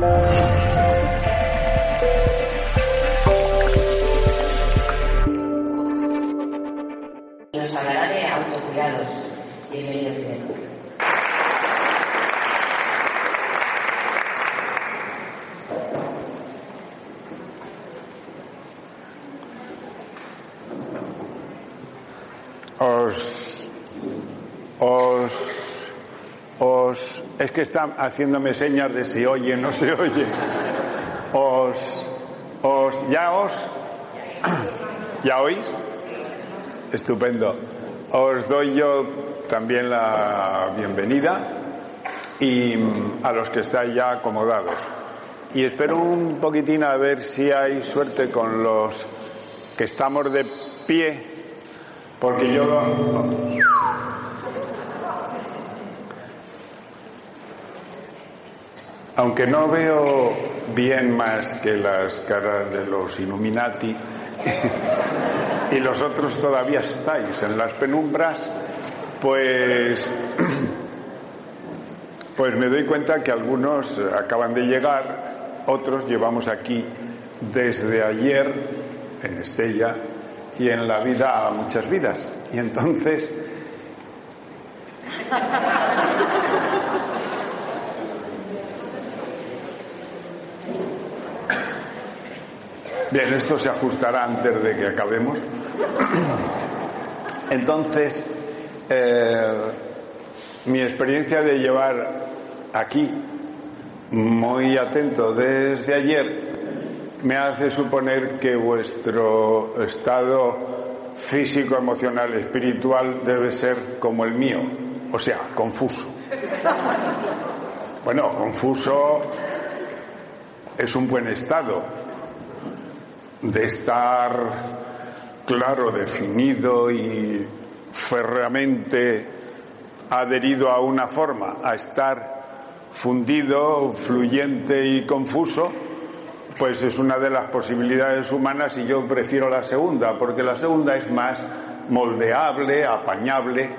了。Que están haciéndome señas de si oye, no se oye. Os, os, ya os, ya oís. Estupendo. Os doy yo también la bienvenida y mm, a los que estáis ya acomodados. Y espero un poquitín a ver si hay suerte con los que estamos de pie, porque yo aunque no veo bien más que las caras de los Illuminati y los otros todavía estáis en las penumbras, pues pues me doy cuenta que algunos acaban de llegar, otros llevamos aquí desde ayer en Estella y en la vida muchas vidas. Y entonces Bien, esto se ajustará antes de que acabemos. Entonces, eh, mi experiencia de llevar aquí muy atento desde ayer me hace suponer que vuestro estado físico, emocional, espiritual debe ser como el mío, o sea, confuso. Bueno, confuso es un buen estado de estar claro, definido y férreamente adherido a una forma, a estar fundido, fluyente y confuso, pues es una de las posibilidades humanas y yo prefiero la segunda, porque la segunda es más moldeable, apañable.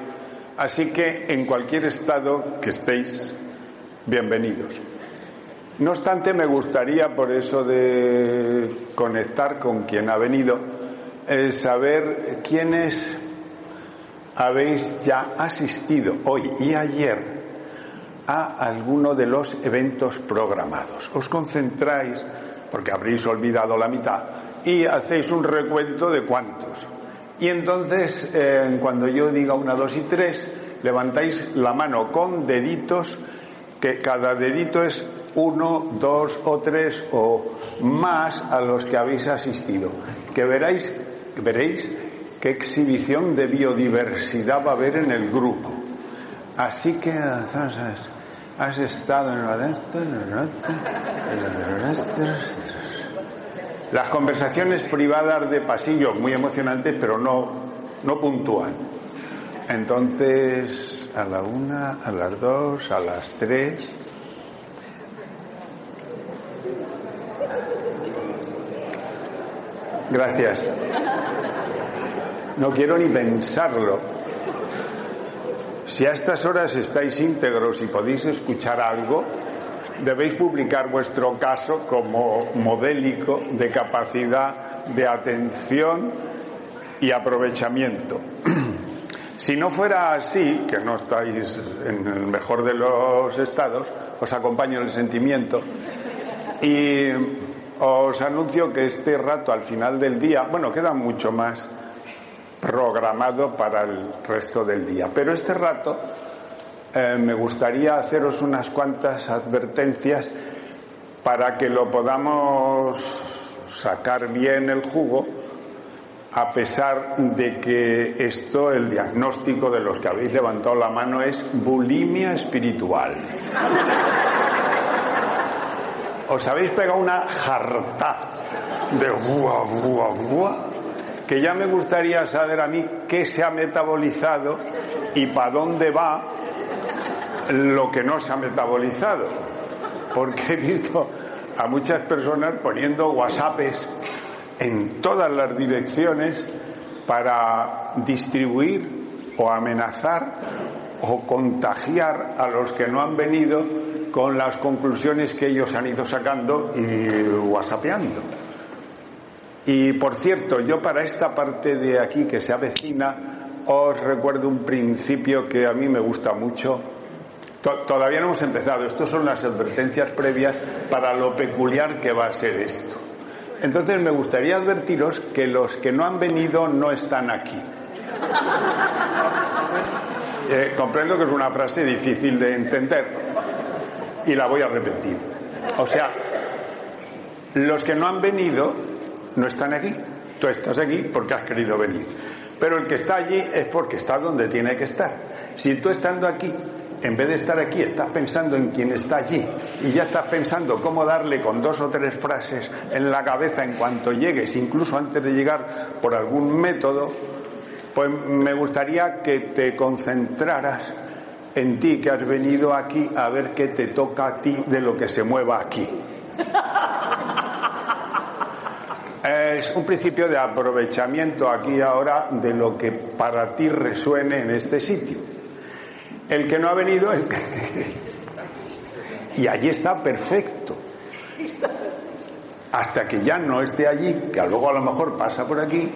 Así que en cualquier estado que estéis, bienvenidos. No obstante, me gustaría, por eso de conectar con quien ha venido, saber quiénes habéis ya asistido hoy y ayer a alguno de los eventos programados. Os concentráis, porque habréis olvidado la mitad, y hacéis un recuento de cuántos. Y entonces, eh, cuando yo diga una, dos y tres, levantáis la mano con deditos, que cada dedito es uno, dos o tres o más a los que habéis asistido. Que veréis, veréis qué exhibición de biodiversidad va a haber en el grupo. Así que has estado en las conversaciones privadas de pasillo, muy emocionantes, pero no, no puntúan. Entonces, a la una, a las dos, a las tres. Gracias. No quiero ni pensarlo. Si a estas horas estáis íntegros y podéis escuchar algo, debéis publicar vuestro caso como modélico de capacidad de atención y aprovechamiento. Si no fuera así, que no estáis en el mejor de los estados, os acompaño en el sentimiento y os anuncio que este rato al final del día, bueno, queda mucho más programado para el resto del día, pero este rato eh, me gustaría haceros unas cuantas advertencias para que lo podamos sacar bien el jugo, a pesar de que esto, el diagnóstico de los que habéis levantado la mano es bulimia espiritual. Os habéis pegado una jarta de buah, buah, buah, que ya me gustaría saber a mí qué se ha metabolizado y para dónde va lo que no se ha metabolizado. Porque he visto a muchas personas poniendo WhatsApps en todas las direcciones para distribuir o amenazar o contagiar a los que no han venido con las conclusiones que ellos han ido sacando y whatsappeando. Y por cierto, yo para esta parte de aquí que se avecina, os recuerdo un principio que a mí me gusta mucho. Todavía no hemos empezado, estas son las advertencias previas para lo peculiar que va a ser esto. Entonces me gustaría advertiros que los que no han venido no están aquí. Eh, comprendo que es una frase difícil de entender y la voy a repetir. O sea, los que no han venido no están aquí. Tú estás aquí porque has querido venir. Pero el que está allí es porque está donde tiene que estar. Si tú estando aquí, en vez de estar aquí, estás pensando en quien está allí y ya estás pensando cómo darle con dos o tres frases en la cabeza en cuanto llegues, incluso antes de llegar por algún método, pues me gustaría que te concentraras en ti, que has venido aquí a ver qué te toca a ti de lo que se mueva aquí. Es un principio de aprovechamiento aquí ahora de lo que para ti resuene en este sitio. El que no ha venido, y allí está perfecto. Hasta que ya no esté allí, que luego a lo mejor pasa por aquí,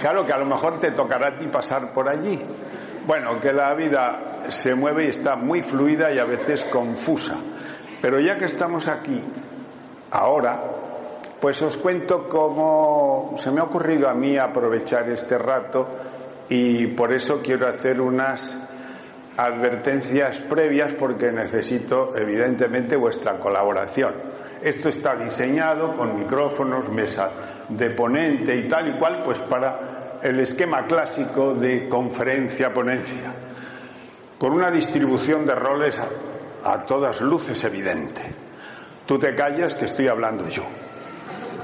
claro que a lo mejor te tocará a ti pasar por allí. Bueno, que la vida se mueve y está muy fluida y a veces confusa. Pero ya que estamos aquí, ahora, pues os cuento cómo se me ha ocurrido a mí aprovechar este rato y por eso quiero hacer unas advertencias previas porque necesito evidentemente vuestra colaboración. Esto está diseñado con micrófonos, mesa de ponente y tal y cual, pues para el esquema clásico de conferencia-ponencia, con una distribución de roles a, todas luces evidente. Tú te callas que estoy hablando yo.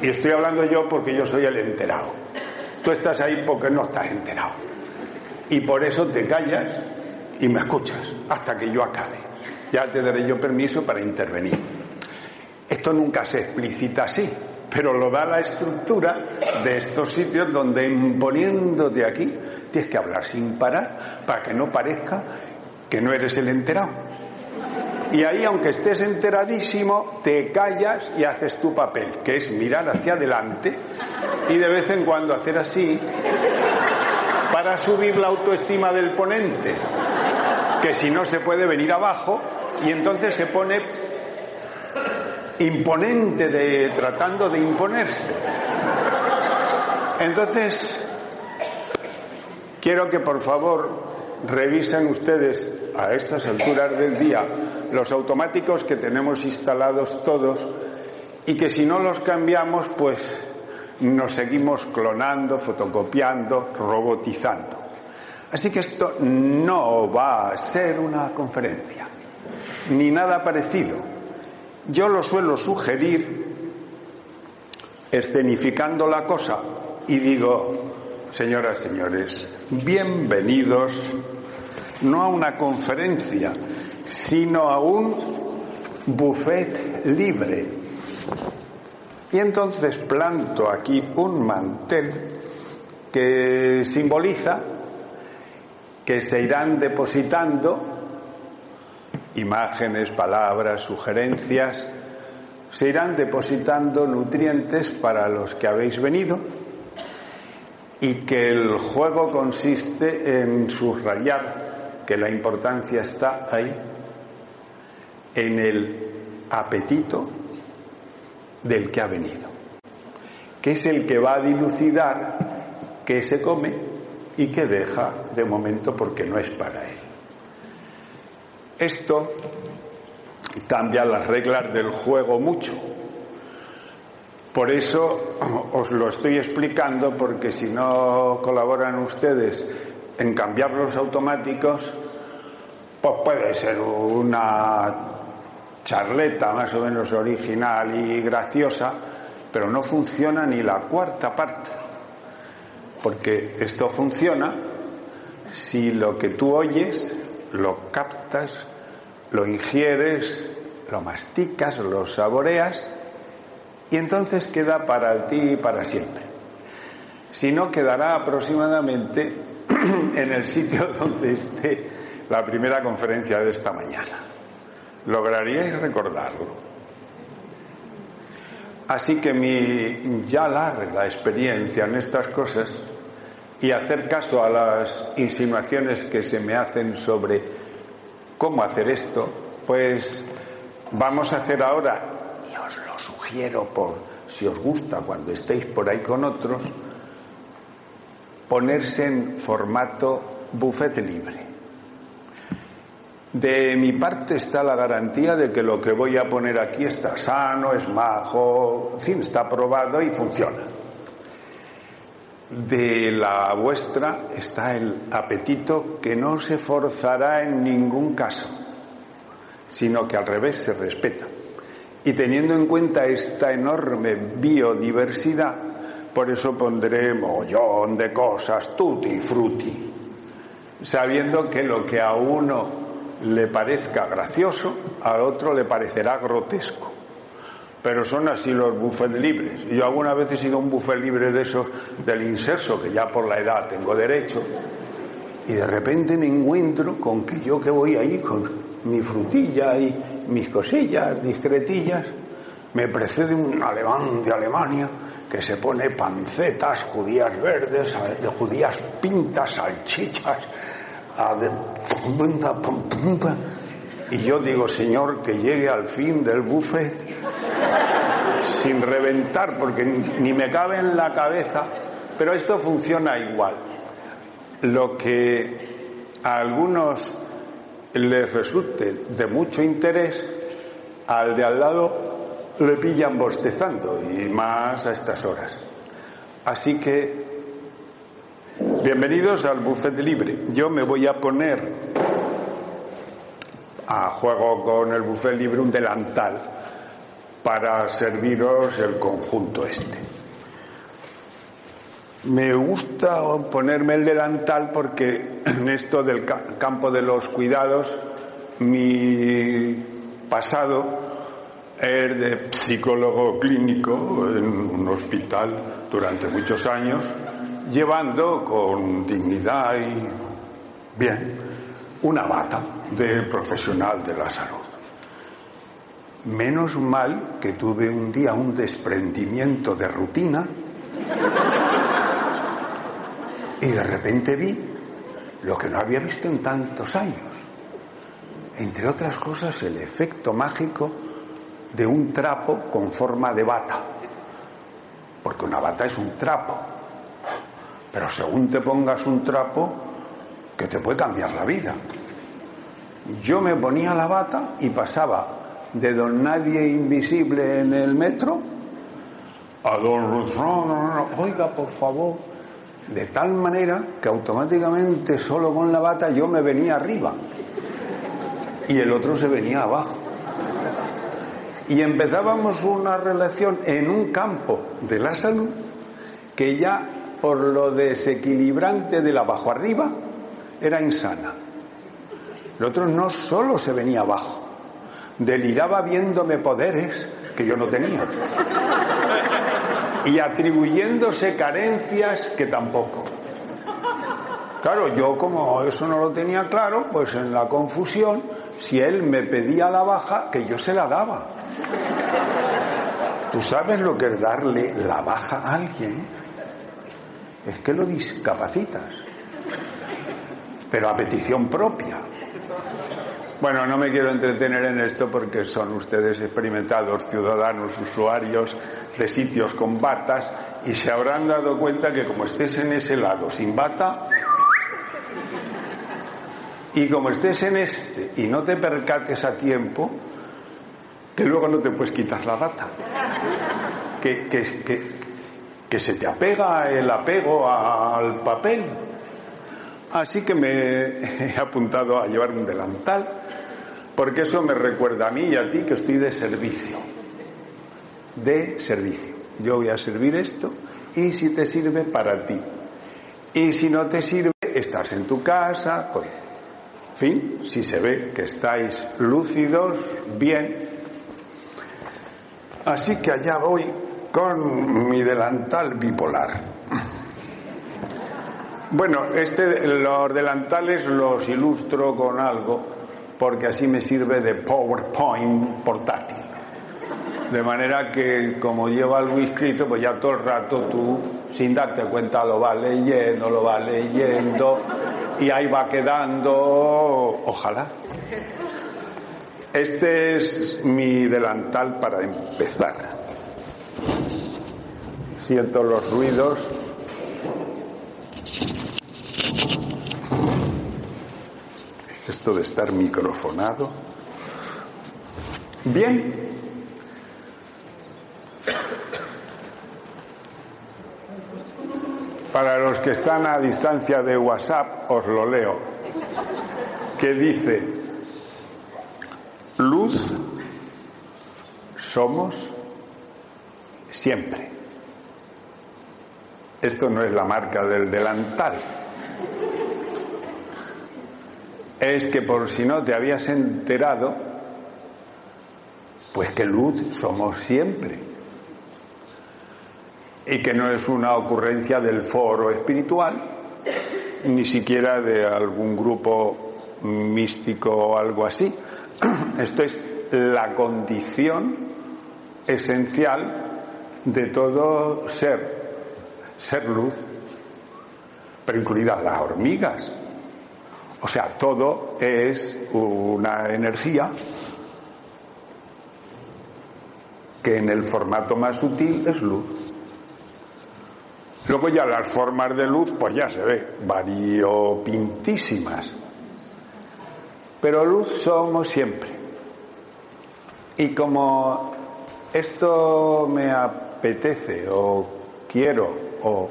Y estoy hablando yo porque yo soy el enterado. Tú estás ahí porque no estás enterado. Y por eso te callas y me escuchas hasta que yo acabe. Ya te daré yo permiso para intervenir. Esto nunca se explicita así, pero lo da la estructura de estos sitios donde imponiéndote aquí tienes que hablar sin parar para que no parezca que no eres el enterado. Y ahí, aunque estés enteradísimo, te callas y haces tu papel, que es mirar hacia adelante y de vez en cuando hacer así para subir la autoestima del ponente, que si no se puede venir abajo y entonces se pone imponente de tratando de imponerse. Entonces, quiero que por favor revisen ustedes a estas alturas del día los automáticos que tenemos instalados todos y que si no los cambiamos, pues nos seguimos clonando, fotocopiando, robotizando. Así que esto no va a ser una conferencia, ni nada parecido. Yo lo suelo sugerir escenificando la cosa y digo, señoras, señores, bienvenidos no a una conferencia, sino a un buffet libre. Y entonces planto aquí un mantel que simboliza que se irán depositando imágenes, palabras, sugerencias, se irán depositando nutrientes para los que habéis venido y que el juego consiste en subrayar que la importancia está ahí en el apetito del que ha venido, que es el que va a dilucidar qué se come y qué deja de momento porque no es para él. Esto cambia las reglas del juego mucho. Por eso os lo estoy explicando porque si no colaboran ustedes en cambiar los automáticos, pues puede ser una charleta más o menos original y graciosa, pero no funciona ni la cuarta parte. Porque esto funciona si lo que tú oyes lo captas, lo ingieres, lo masticas, lo saboreas y entonces queda para ti para siempre. Si no, quedará aproximadamente en el sitio donde esté la primera conferencia de esta mañana. Lograríais recordarlo. Así que mi ya larga experiencia en estas cosas y hacer caso a las insinuaciones que se me hacen sobre cómo hacer esto, pues vamos a hacer ahora, y os lo sugiero por si os gusta cuando estéis por ahí con otros, ponerse en formato buffet libre. De mi parte está la garantía de que lo que voy a poner aquí está sano, es majo, en fin, está probado y funciona. De la vuestra está el apetito que no se forzará en ningún caso, sino que al revés se respeta. Y teniendo en cuenta esta enorme biodiversidad, por eso pondré mollón de cosas, tutti frutti, sabiendo que lo que a uno le parezca gracioso, al otro le parecerá grotesco. Pero son así los buffets libres. Yo alguna vez he sido un buffet libre de esos del inserso, que ya por la edad tengo derecho, y de repente me encuentro con que yo que voy ahí con mi frutilla y mis cosillas discretillas, me precede un alemán de Alemania que se pone pancetas, judías verdes, judías pintas, salchichas, y yo digo, Señor, que llegue al fin del buffet sin reventar, porque ni me cabe en la cabeza, pero esto funciona igual. Lo que a algunos les resulte de mucho interés, al de al lado le pillan bostezando, y más a estas horas. Así que Bienvenidos al buffet libre. Yo me voy a poner a juego con el buffet libre un delantal para serviros el conjunto este. Me gusta ponerme el delantal porque en esto del campo de los cuidados mi pasado es de psicólogo clínico en un hospital durante muchos años llevando con dignidad y bien una bata de profesional de la salud. Menos mal que tuve un día un desprendimiento de rutina y de repente vi lo que no había visto en tantos años. Entre otras cosas, el efecto mágico de un trapo con forma de bata. Porque una bata es un trapo, pero según te pongas un trapo, que te puede cambiar la vida. Yo me ponía la bata y pasaba de don nadie invisible en el metro a don no, oiga por favor, de tal manera que automáticamente solo con la bata yo me venía arriba y el otro se venía abajo. Y empezábamos una relación en un campo de la salud que ya por lo desequilibrante de la abajo arriba, era insana. El otro no solo se venía abajo, deliraba viéndome poderes que yo no tenía y atribuyéndose carencias que tampoco. Claro, yo como eso no lo tenía claro, pues en la confusión, si él me pedía la baja, que yo se la daba. ¿Tú sabes lo que es darle la baja a alguien? es que lo discapacitas, pero a petición propia. Bueno, no me quiero entretener en esto porque son ustedes experimentados ciudadanos, usuarios de sitios con batas y se habrán dado cuenta que como estés en ese lado sin bata y como estés en este y no te percates a tiempo, que luego no te puedes quitar la bata. Que, que, que, que se te apega el apego al papel. Así que me he apuntado a llevar un delantal, porque eso me recuerda a mí y a ti que estoy de servicio. De servicio. Yo voy a servir esto y si te sirve para ti. Y si no te sirve, estás en tu casa, con... Fin, si se ve que estáis lúcidos, bien. Así que allá voy con mi delantal bipolar. Bueno, este, los delantales los ilustro con algo porque así me sirve de PowerPoint portátil. De manera que como lleva algo escrito, pues ya todo el rato tú, sin darte cuenta, lo vas leyendo, lo vas leyendo y ahí va quedando, ojalá. Este es mi delantal para empezar. Siento los ruidos esto de estar microfonado. Bien. Para los que están a distancia de WhatsApp, os lo leo. Que dice, luz somos siempre. Esto no es la marca del delantal, es que por si no te habías enterado, pues que luz somos siempre. Y que no es una ocurrencia del foro espiritual, ni siquiera de algún grupo místico o algo así. Esto es la condición esencial de todo ser, ser luz, pero incluidas las hormigas, o sea, todo es una energía que en el formato más sutil es luz. Luego ya las formas de luz, pues ya se ve, variopintísimas. Pero luz somos siempre. Y como esto me apetece o quiero o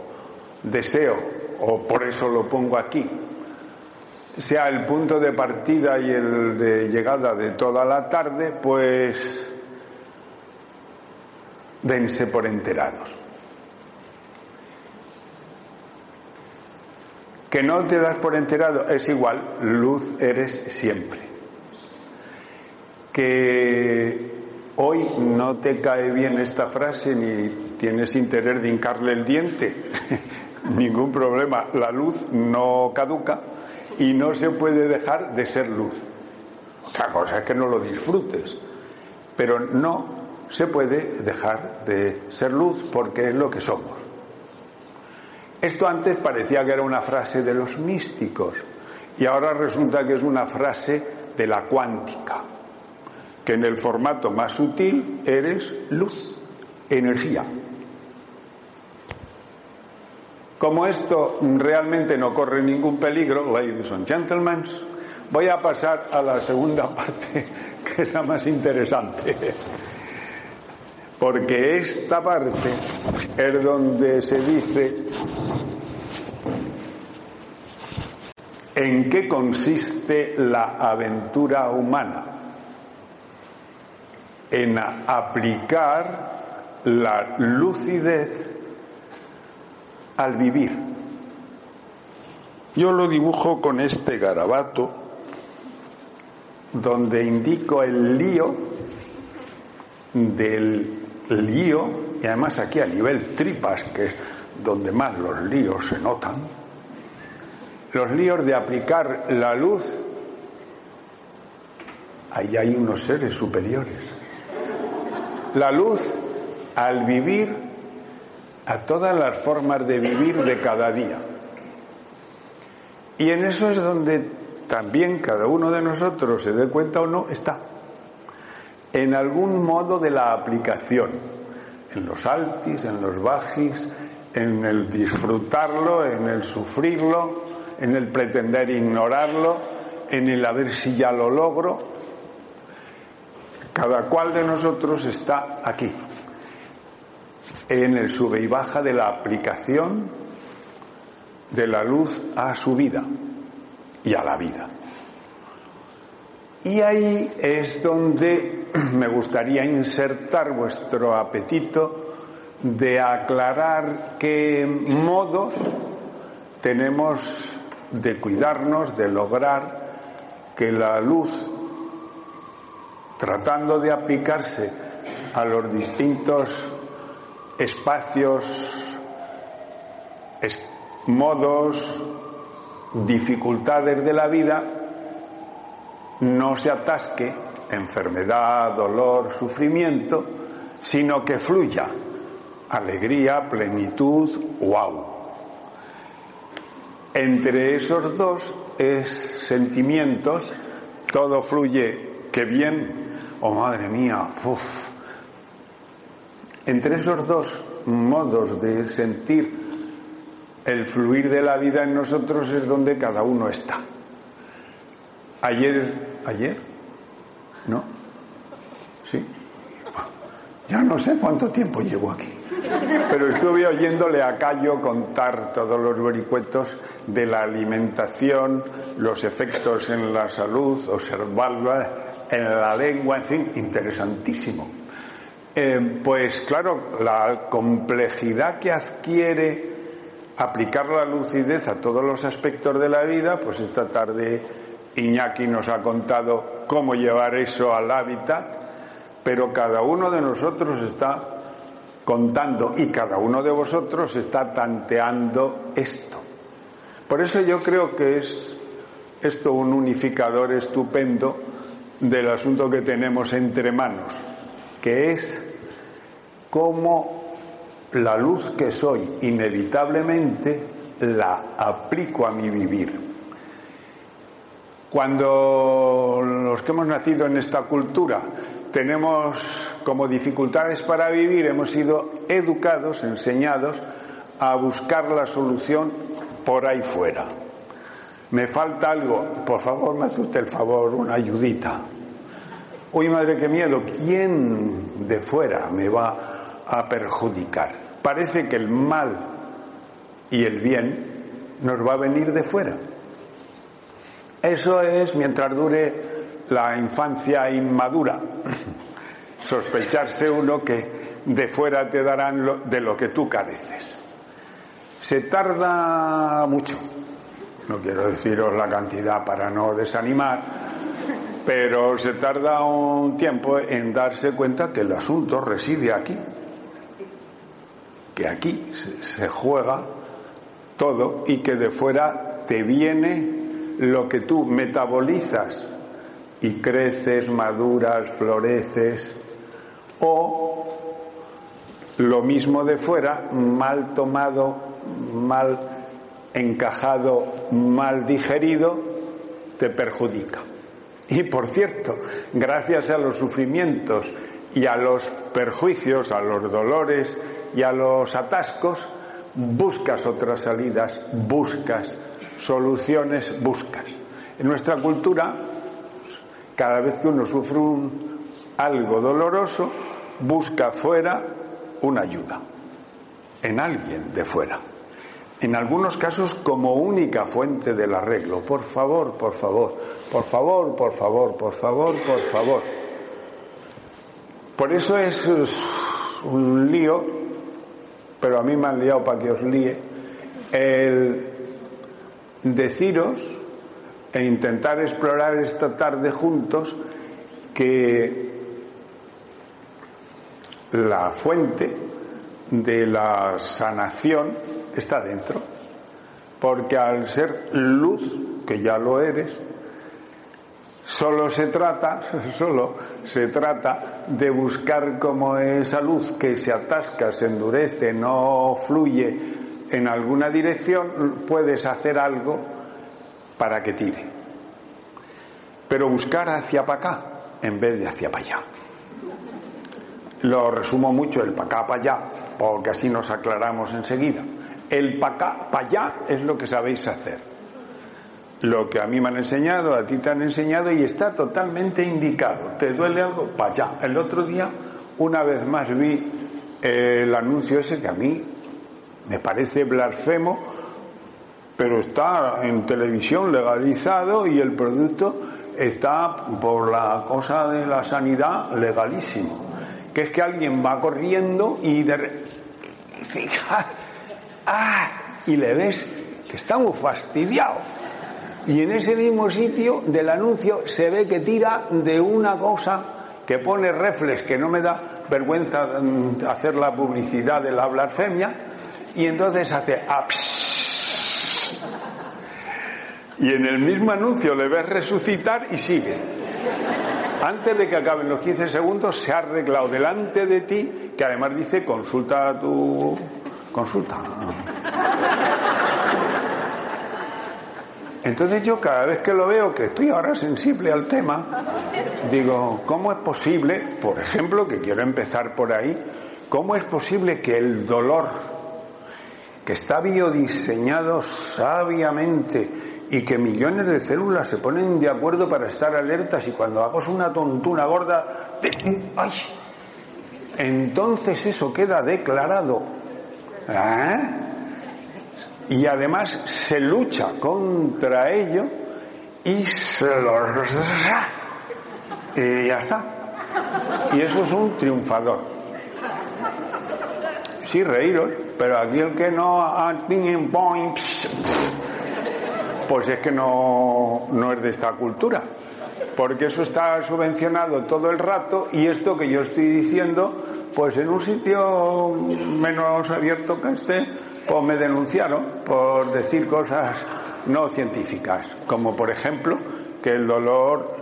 deseo o por eso lo pongo aquí, sea el punto de partida y el de llegada de toda la tarde, pues dense por enterados. Que no te das por enterado es igual, luz eres siempre. Que hoy no te cae bien esta frase ni tienes interés de hincarle el diente, ningún problema, la luz no caduca y no se puede dejar de ser luz. Otra cosa es que no lo disfrutes, pero no se puede dejar de ser luz porque es lo que somos. Esto antes parecía que era una frase de los místicos y ahora resulta que es una frase de la cuántica, que en el formato más sutil eres luz, energía. Como esto realmente no corre ningún peligro, ladies and gentlemen, voy a pasar a la segunda parte, que es la más interesante. Porque esta parte es donde se dice en qué consiste la aventura humana. En aplicar la lucidez al vivir. Yo lo dibujo con este garabato donde indico el lío del lío y además aquí a nivel tripas, que es donde más los líos se notan, los líos de aplicar la luz, ahí hay unos seres superiores. La luz al vivir a todas las formas de vivir de cada día. Y en eso es donde también cada uno de nosotros, se dé cuenta o no, está. En algún modo de la aplicación, en los altis, en los bajis, en el disfrutarlo, en el sufrirlo, en el pretender ignorarlo, en el a ver si ya lo logro. Cada cual de nosotros está aquí, en el sube y baja de la aplicación de la luz a su vida y a la vida. Y ahí es donde me gustaría insertar vuestro apetito de aclarar qué modos tenemos de cuidarnos, de lograr que la luz, tratando de aplicarse a los distintos espacios modos, dificultades de la vida, no se atasque enfermedad, dolor, sufrimiento, sino que fluya alegría, plenitud, wow. Entre esos dos es sentimientos, todo fluye, que bien, oh madre mía, uff. Entre esos dos modos de sentir el fluir de la vida en nosotros es donde cada uno está. Ayer, ayer, ¿no? Sí. Ya no sé cuánto tiempo llevo aquí. Pero estuve oyéndole a Cayo contar todos los vericuetos de la alimentación, los efectos en la salud, observarla en la lengua, en fin, interesantísimo. Eh, pues claro, la complejidad que adquiere aplicar la lucidez a todos los aspectos de la vida, pues esta tarde Iñaki nos ha contado cómo llevar eso al hábitat, pero cada uno de nosotros está contando y cada uno de vosotros está tanteando esto. Por eso yo creo que es esto un unificador estupendo del asunto que tenemos entre manos, que es cómo la luz que soy inevitablemente la aplico a mi vivir. Cuando los que hemos nacido en esta cultura tenemos como dificultades para vivir, hemos sido educados, enseñados a buscar la solución por ahí fuera. Me falta algo, por favor, me hace usted el favor, una ayudita. Uy, madre, qué miedo, ¿quién de fuera me va a perjudicar. Parece que el mal y el bien nos va a venir de fuera. Eso es mientras dure la infancia inmadura. Sospecharse uno que de fuera te darán de lo que tú careces. Se tarda mucho. No quiero deciros la cantidad para no desanimar, pero se tarda un tiempo en darse cuenta que el asunto reside aquí, que aquí se juega todo y que de fuera te viene lo que tú metabolizas y creces, maduras, floreces, o lo mismo de fuera, mal tomado, mal encajado, mal digerido, te perjudica. Y por cierto, gracias a los sufrimientos y a los perjuicios, a los dolores y a los atascos, buscas otras salidas, buscas soluciones, buscas. En nuestra cultura, cada vez que uno sufre algo doloroso, busca fuera una ayuda, en alguien de fuera. En algunos casos como única fuente del arreglo. Por favor, por favor, por favor, por favor, por favor, por favor. Por eso es un lío pero a mí me han liado para que os líe, el deciros e intentar explorar esta tarde juntos que la fuente de la sanación está dentro. Porque al ser luz, que ya lo eres, Solo se trata, solo se trata de buscar como esa luz que se atasca, se endurece, no fluye en alguna dirección, puedes hacer algo para que tire. Pero buscar hacia para acá en vez de hacia para allá. Lo resumo mucho el para acá para allá, porque así nos aclaramos enseguida. El para allá es lo que sabéis hacer lo que a mí me han enseñado, a ti te han enseñado y está totalmente indicado. ¿Te duele algo? Para allá. El otro día, una vez más, vi el anuncio ese que a mí me parece blasfemo, pero está en televisión legalizado y el producto está por la cosa de la sanidad legalísimo. Que es que alguien va corriendo y de... ¡Ah! y le ves que está muy fastidiado y en ese mismo sitio del anuncio se ve que tira de una cosa que pone reflex, que no me da vergüenza mm, hacer la publicidad de la blasfemia, y entonces hace Y en el mismo anuncio le ves resucitar y sigue. Antes de que acaben los 15 segundos se ha arreglado delante de ti, que además dice consulta a tu consulta. Entonces yo cada vez que lo veo, que estoy ahora sensible al tema, digo, ¿cómo es posible, por ejemplo, que quiero empezar por ahí, cómo es posible que el dolor, que está biodiseñado sabiamente y que millones de células se ponen de acuerdo para estar alertas y cuando hago una tontuna gorda, ¡ay! entonces eso queda declarado. ¿Eh? y además se lucha contra ello y se lo... y ya está. Y eso es un triunfador. Sí, reíros, pero aquí el que no pues es que no, no es de esta cultura. Porque eso está subvencionado todo el rato y esto que yo estoy diciendo, pues en un sitio menos abierto que este, pues me denunciaron por decir cosas no científicas, como por ejemplo que el dolor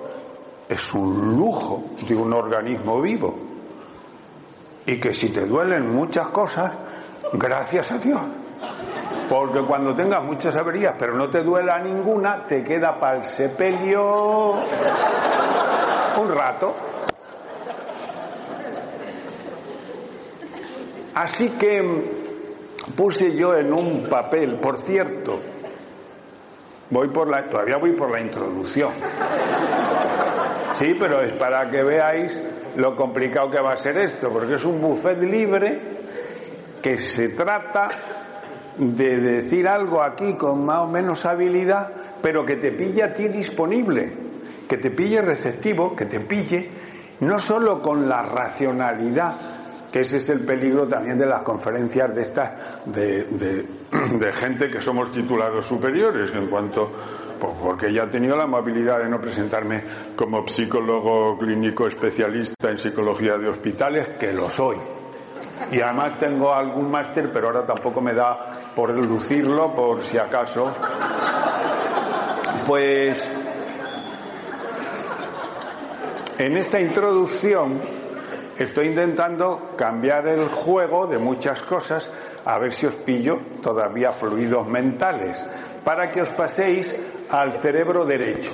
es un lujo de un organismo vivo y que si te duelen muchas cosas, gracias a Dios. Porque cuando tengas muchas averías pero no te duela ninguna, te queda para el sepelio un rato. Así que puse yo en un papel, por cierto, voy por la, todavía voy por la introducción. Sí, pero es para que veáis lo complicado que va a ser esto, porque es un buffet libre que se trata de decir algo aquí con más o menos habilidad, pero que te pille a ti disponible, que te pille receptivo, que te pille no solo con la racionalidad, que ese es el peligro también de las conferencias de estas de, gente que somos titulados superiores en cuanto pues, porque ya he tenido la amabilidad de no presentarme como psicólogo clínico especialista en psicología de hospitales que lo soy. Y además tengo algún máster pero ahora tampoco me da por lucirlo por si acaso. Pues en esta introducción Estoy intentando cambiar el juego de muchas cosas a ver si os pillo todavía fluidos mentales para que os paséis al cerebro derecho.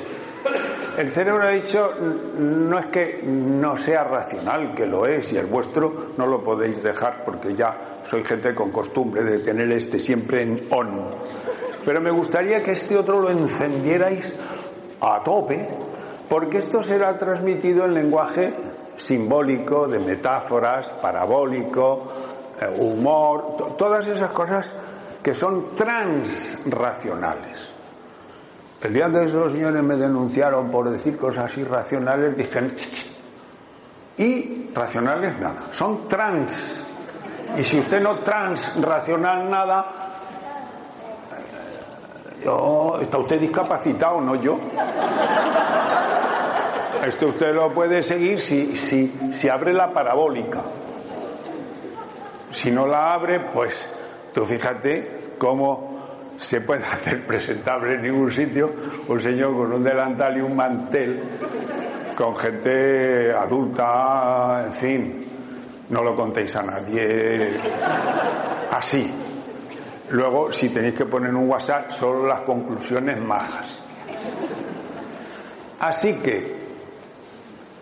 El cerebro derecho no es que no sea racional, que lo es, y el vuestro no lo podéis dejar porque ya soy gente con costumbre de tener este siempre en on. Pero me gustaría que este otro lo encendierais a tope, porque esto será transmitido en lenguaje simbólico, de metáforas, parabólico, eh, humor, todas esas cosas que son transracionales. El día que esos señores me denunciaron por decir cosas irracionales, dije, y racionales nada, son trans. Y si usted no transracional nada, eh, está usted discapacitado, no yo. Esto usted lo puede seguir si, si, si abre la parabólica. Si no la abre, pues tú fíjate cómo se puede hacer presentable en ningún sitio un señor con un delantal y un mantel, con gente adulta, en fin, no lo contéis a nadie, así. Luego, si tenéis que poner un WhatsApp, solo las conclusiones majas. Así que,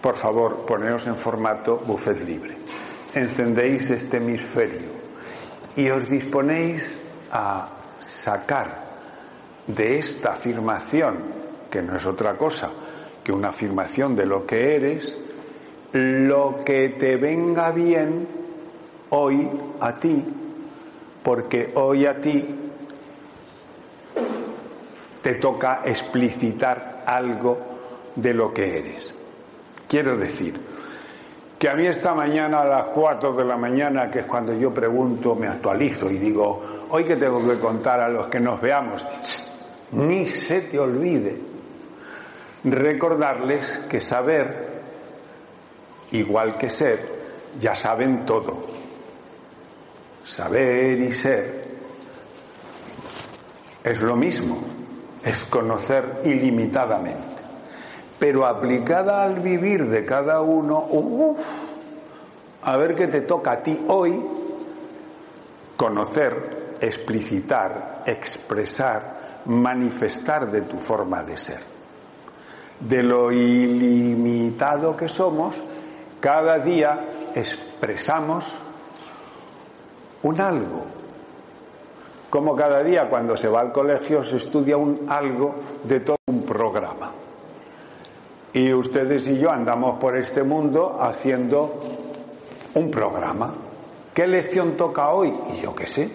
por favor, poneos en formato buffet libre. Encendéis este hemisferio y os disponéis a sacar de esta afirmación, que no es otra cosa que una afirmación de lo que eres, lo que te venga bien hoy a ti, porque hoy a ti te toca explicitar algo de lo que eres. Quiero decir que a mí esta mañana a las 4 de la mañana, que es cuando yo pregunto, me actualizo y digo, hoy que tengo que contar a los que nos veamos, ni se te olvide recordarles que saber, igual que ser, ya saben todo. Saber y ser es lo mismo. es conocer ilimitadamente. Pero aplicada al vivir de cada uno, a ver qué te toca a ti hoy, conocer, explicitar, expresar, manifestar de tu forma de ser. De lo ilimitado que somos, cada día expresamos un algo. Como cada día cuando se va al colegio se estudia un algo de todo un programa. Y ustedes y yo andamos por este mundo haciendo un programa. ¿Qué lección toca hoy? Y yo qué sé.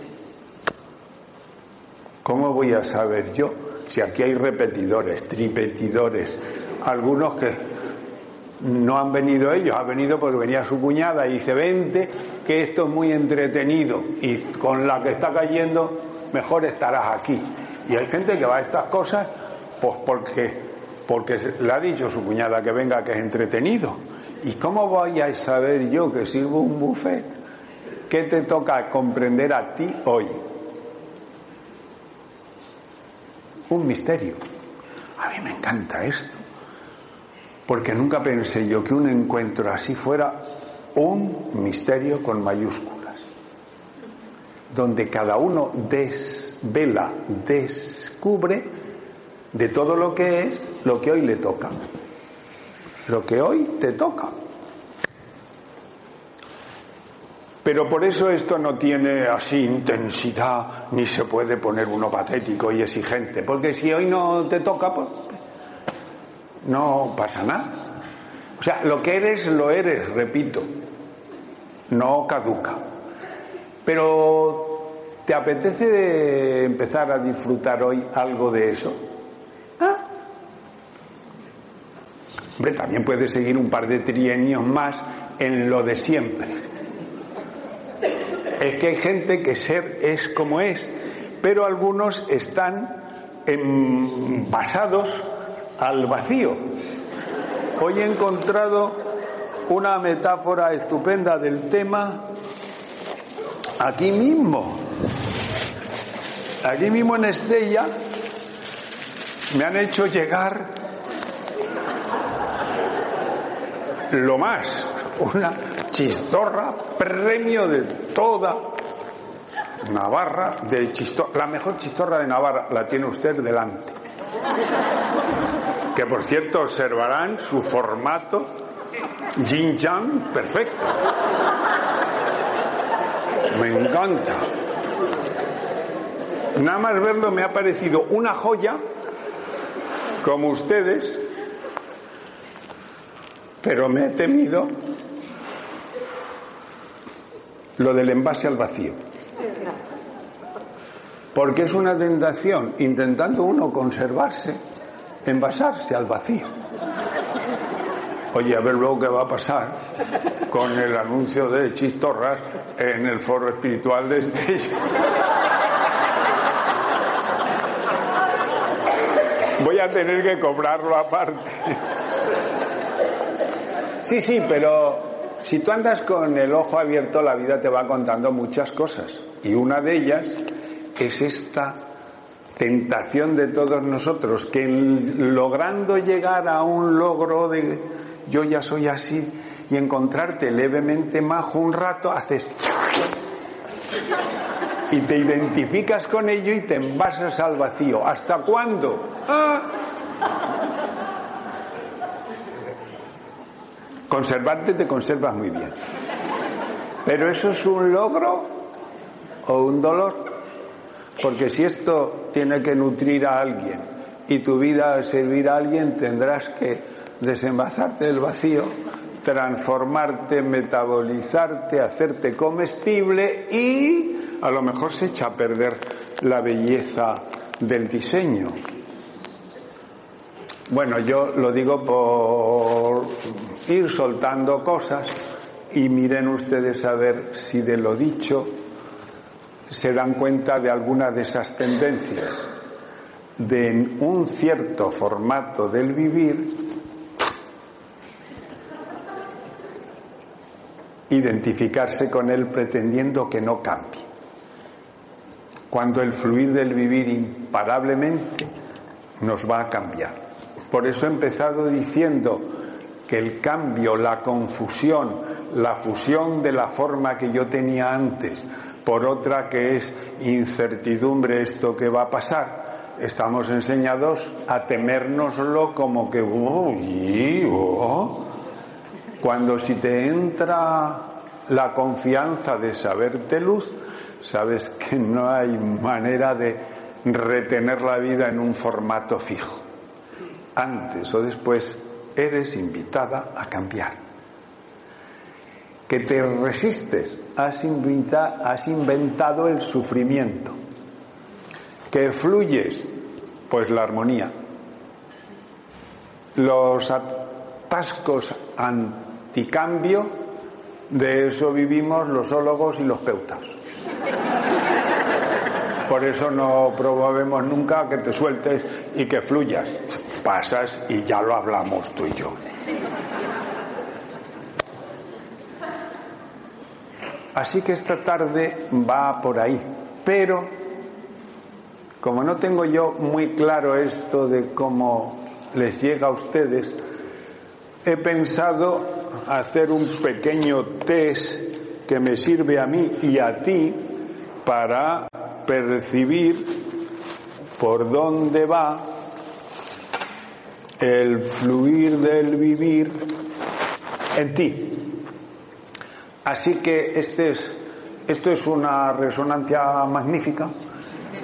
¿Cómo voy a saber yo si aquí hay repetidores, tripetidores, algunos que no han venido ellos, ha venido porque venía su cuñada y dice, vente, que esto es muy entretenido y con la que está cayendo, mejor estarás aquí. Y hay gente que va a estas cosas, pues porque, porque le ha dicho su cuñada que venga, que es entretenido. ¿Y cómo voy a saber yo que sirvo un buffet? ¿Qué te toca comprender a ti hoy? Un misterio. A mí me encanta esto porque nunca pensé yo que un encuentro así fuera un misterio con mayúsculas, donde cada uno desvela, descubre de todo lo que es lo que hoy le toca, lo que hoy te toca. Pero por eso esto no tiene así intensidad, ni se puede poner uno patético y exigente, porque si hoy no te toca, pues no pasa nada. O sea, lo que eres, lo eres, repito, no caduca. Pero, ¿te apetece empezar a disfrutar hoy algo de eso? ¿Ah? También puedes seguir un par de trienios más en lo de siempre. Es que hay gente que ser es como es, pero algunos están en, al vacío. Hoy he encontrado una metáfora estupenda del tema aquí mismo. Aquí mismo en Estella me han hecho llegar lo más, una chistorra, premio de toda Navarra, de chistorra, la mejor chistorra de Navarra la tiene usted delante que por cierto observarán su formato yin yang perfecto. Me encanta. Nada más verlo me ha parecido una joya, como ustedes, pero me he temido lo del envase al vacío. Porque es una tentación, intentando uno conservarse, envasarse al vacío. Oye, a ver luego qué va a pasar con el anuncio de Chistorras en el foro espiritual de Estella. Voy a tener que cobrarlo aparte. Sí, sí, pero si tú andas con el ojo abierto, la vida te va contando muchas cosas. Y una de ellas es esta tentación de todos nosotros, que logrando llegar a un logro de yo ya soy así y encontrarte levemente majo un rato, haces y te identificas con ello y te envasas al vacío. ¿Hasta cuándo? Ah. Conservarte te conservas muy bien. Pero eso es un logro o un dolor. Porque si esto tiene que nutrir a alguien y tu vida servir a alguien, tendrás que desenvazarte del vacío, transformarte, metabolizarte, hacerte comestible y a lo mejor se echa a perder la belleza del diseño. Bueno, yo lo digo por ir soltando cosas y miren ustedes a ver si de lo dicho se dan cuenta de algunas de esas tendencias, de un cierto formato del vivir, identificarse con él pretendiendo que no cambie. Cuando el fluir del vivir imparablemente nos va a cambiar. Por eso he empezado diciendo que el cambio, la confusión, la fusión de la forma que yo tenía antes por otra que es incertidumbre esto que va a pasar, estamos enseñados a temérnoslo como que, uy, oh". cuando si te entra la confianza de saberte luz, sabes que no hay manera de retener la vida en un formato fijo. Antes o después eres invitada a cambiar. Que te resistes, has, has inventado el sufrimiento. Que fluyes, pues la armonía. Los atascos anticambio, de eso vivimos los ólogos y los peutas. Por eso no promovemos nunca que te sueltes y que fluyas. Pasas y ya lo hablamos tú y yo. Así que esta tarde va por ahí. Pero, como no tengo yo muy claro esto de cómo les llega a ustedes, he pensado hacer un pequeño test que me sirve a mí y a ti para percibir por dónde va el fluir del vivir en ti. Así que este es, esto es una resonancia magnífica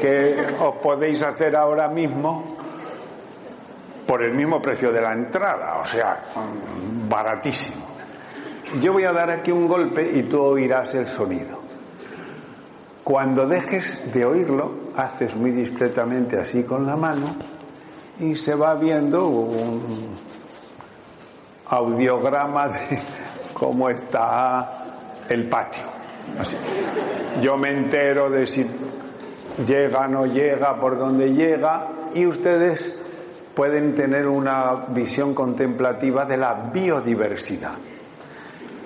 que os podéis hacer ahora mismo por el mismo precio de la entrada, o sea, baratísimo. Yo voy a dar aquí un golpe y tú oirás el sonido. Cuando dejes de oírlo, haces muy discretamente así con la mano y se va viendo un audiograma de cómo está el patio. Yo me entero de si llega no llega, por dónde llega, y ustedes pueden tener una visión contemplativa de la biodiversidad,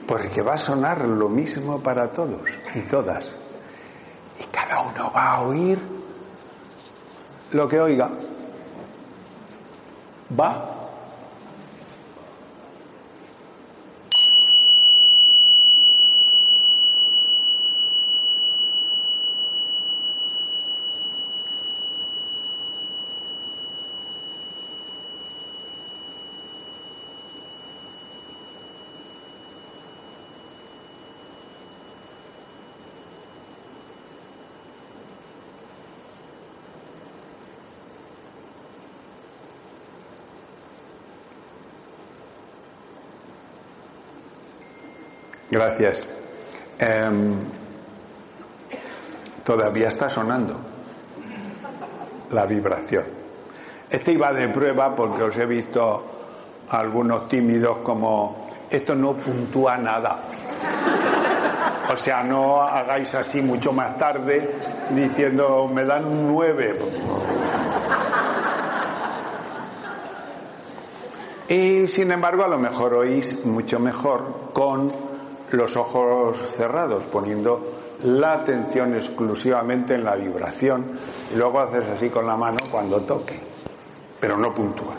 porque va a sonar lo mismo para todos y todas y cada uno va a oír lo que oiga. Va Gracias. Em, todavía está sonando la vibración. Este iba de prueba porque os he visto algunos tímidos como esto no puntúa nada. O sea, no hagáis así mucho más tarde diciendo me dan un nueve. Y sin embargo, a lo mejor oís mucho mejor con los ojos cerrados, poniendo la atención exclusivamente en la vibración y luego haces así con la mano cuando toque, pero no puntúa.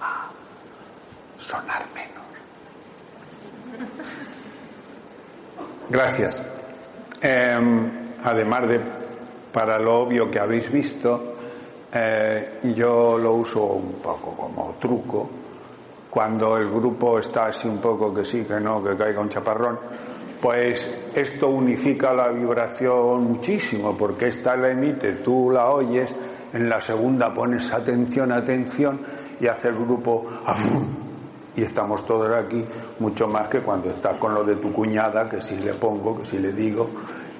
a sonar menos. Gracias. Em, además de para lo obvio que habéis visto, eh, yo lo uso un poco como truco. Cuando el grupo está así un poco que sí, que no, que caiga un chaparrón, pues esto unifica la vibración muchísimo, porque esta la emite, tú la oyes, en la segunda pones atención, atención y hace el grupo y estamos todos aquí mucho más que cuando estás con lo de tu cuñada, que si le pongo, que si le digo,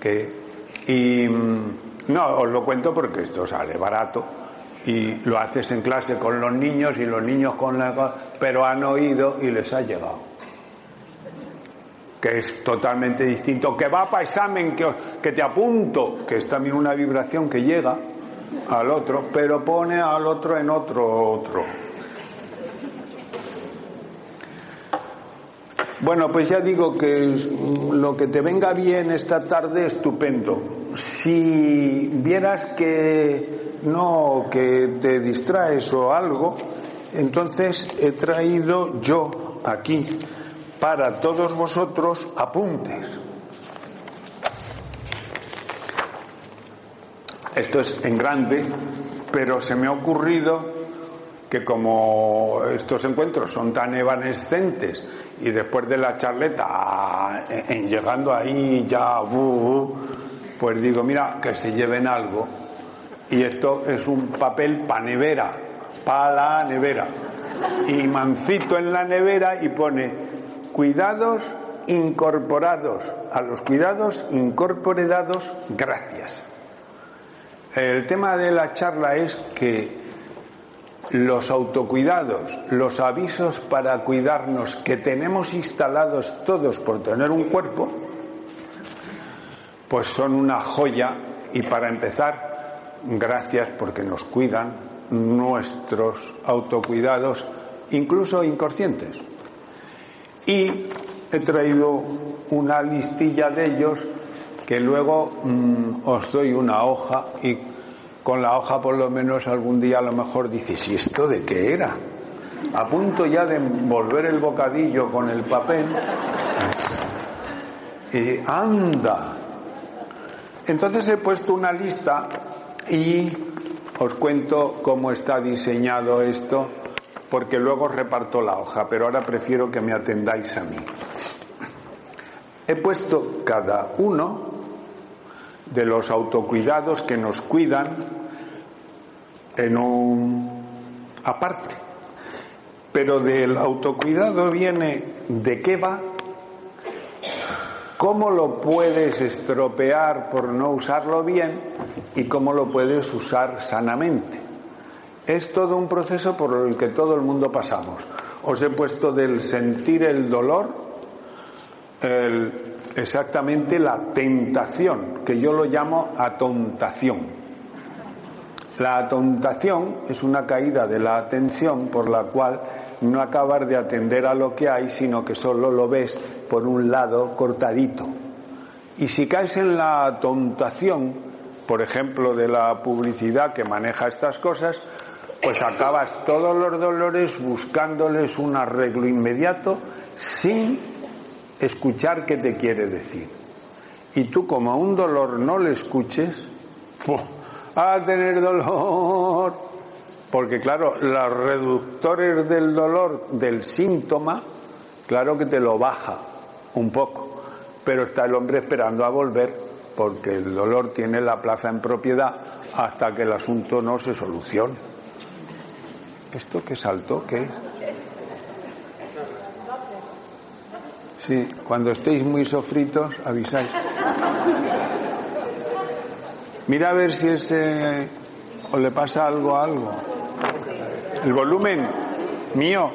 que y mm, no os lo cuento porque esto sale barato y lo haces en clase con los niños y los niños con la pero han oído y les ha llegado. Que es totalmente distinto. Que va para examen que, que te apunto que es también una vibración que llega al otro pero pone al otro en otro otro Bueno, pues ya digo que lo que te venga bien esta tarde, estupendo. Si vieras que no, que te distraes o algo, entonces he traído yo aquí para todos vosotros apuntes. Esto es en grande, pero se me ha ocurrido que como estos encuentros son tan evanescentes y después de la charleta, en, llegando ahí ya, pues digo, mira, que se lleven algo. Y esto es un papel pa' nevera, pa' la nevera. Y mancito en la nevera y pone cuidados incorporados. A los cuidados incorporados, gracias. El tema de la charla es que los autocuidados, los avisos para cuidarnos que tenemos instalados todos por tener un cuerpo, pues son una joya y para empezar, gracias porque nos cuidan nuestros autocuidados, incluso inconscientes. Y he traído una listilla de ellos que luego mm, os doy una hoja y con la hoja por lo menos algún día a lo mejor dices, ¿y esto de qué era? A punto ya de envolver el bocadillo con el papel. Y anda. Entonces he puesto una lista y os cuento cómo está diseñado esto, porque luego reparto la hoja, pero ahora prefiero que me atendáis a mí. He puesto cada uno de los autocuidados que nos cuidan en un aparte. Pero del autocuidado viene de qué va, cómo lo puedes estropear por no usarlo bien y cómo lo puedes usar sanamente. Es todo un proceso por el que todo el mundo pasamos. Os he puesto del sentir el dolor, exactamente la tentación, que yo lo llamo atontación. La atontación es una caída de la atención por la cual no acabas de atender a lo que hay, sino que solo lo ves por un lado cortadito. Y si caes en la atontación, por ejemplo, de la publicidad que maneja estas cosas, pues acabas todos los dolores buscándoles un arreglo inmediato sin escuchar qué te quiere decir. Y tú como a un dolor no le escuches, a tener dolor. Porque claro, los reductores del dolor del síntoma, claro que te lo baja un poco, pero está el hombre esperando a volver porque el dolor tiene la plaza en propiedad hasta que el asunto no se solucione. ¿Esto qué saltó? ¿Qué? Sí, cuando estéis muy sofritos, avisáis. Mira a ver si ese o le pasa algo a algo. El volumen mío.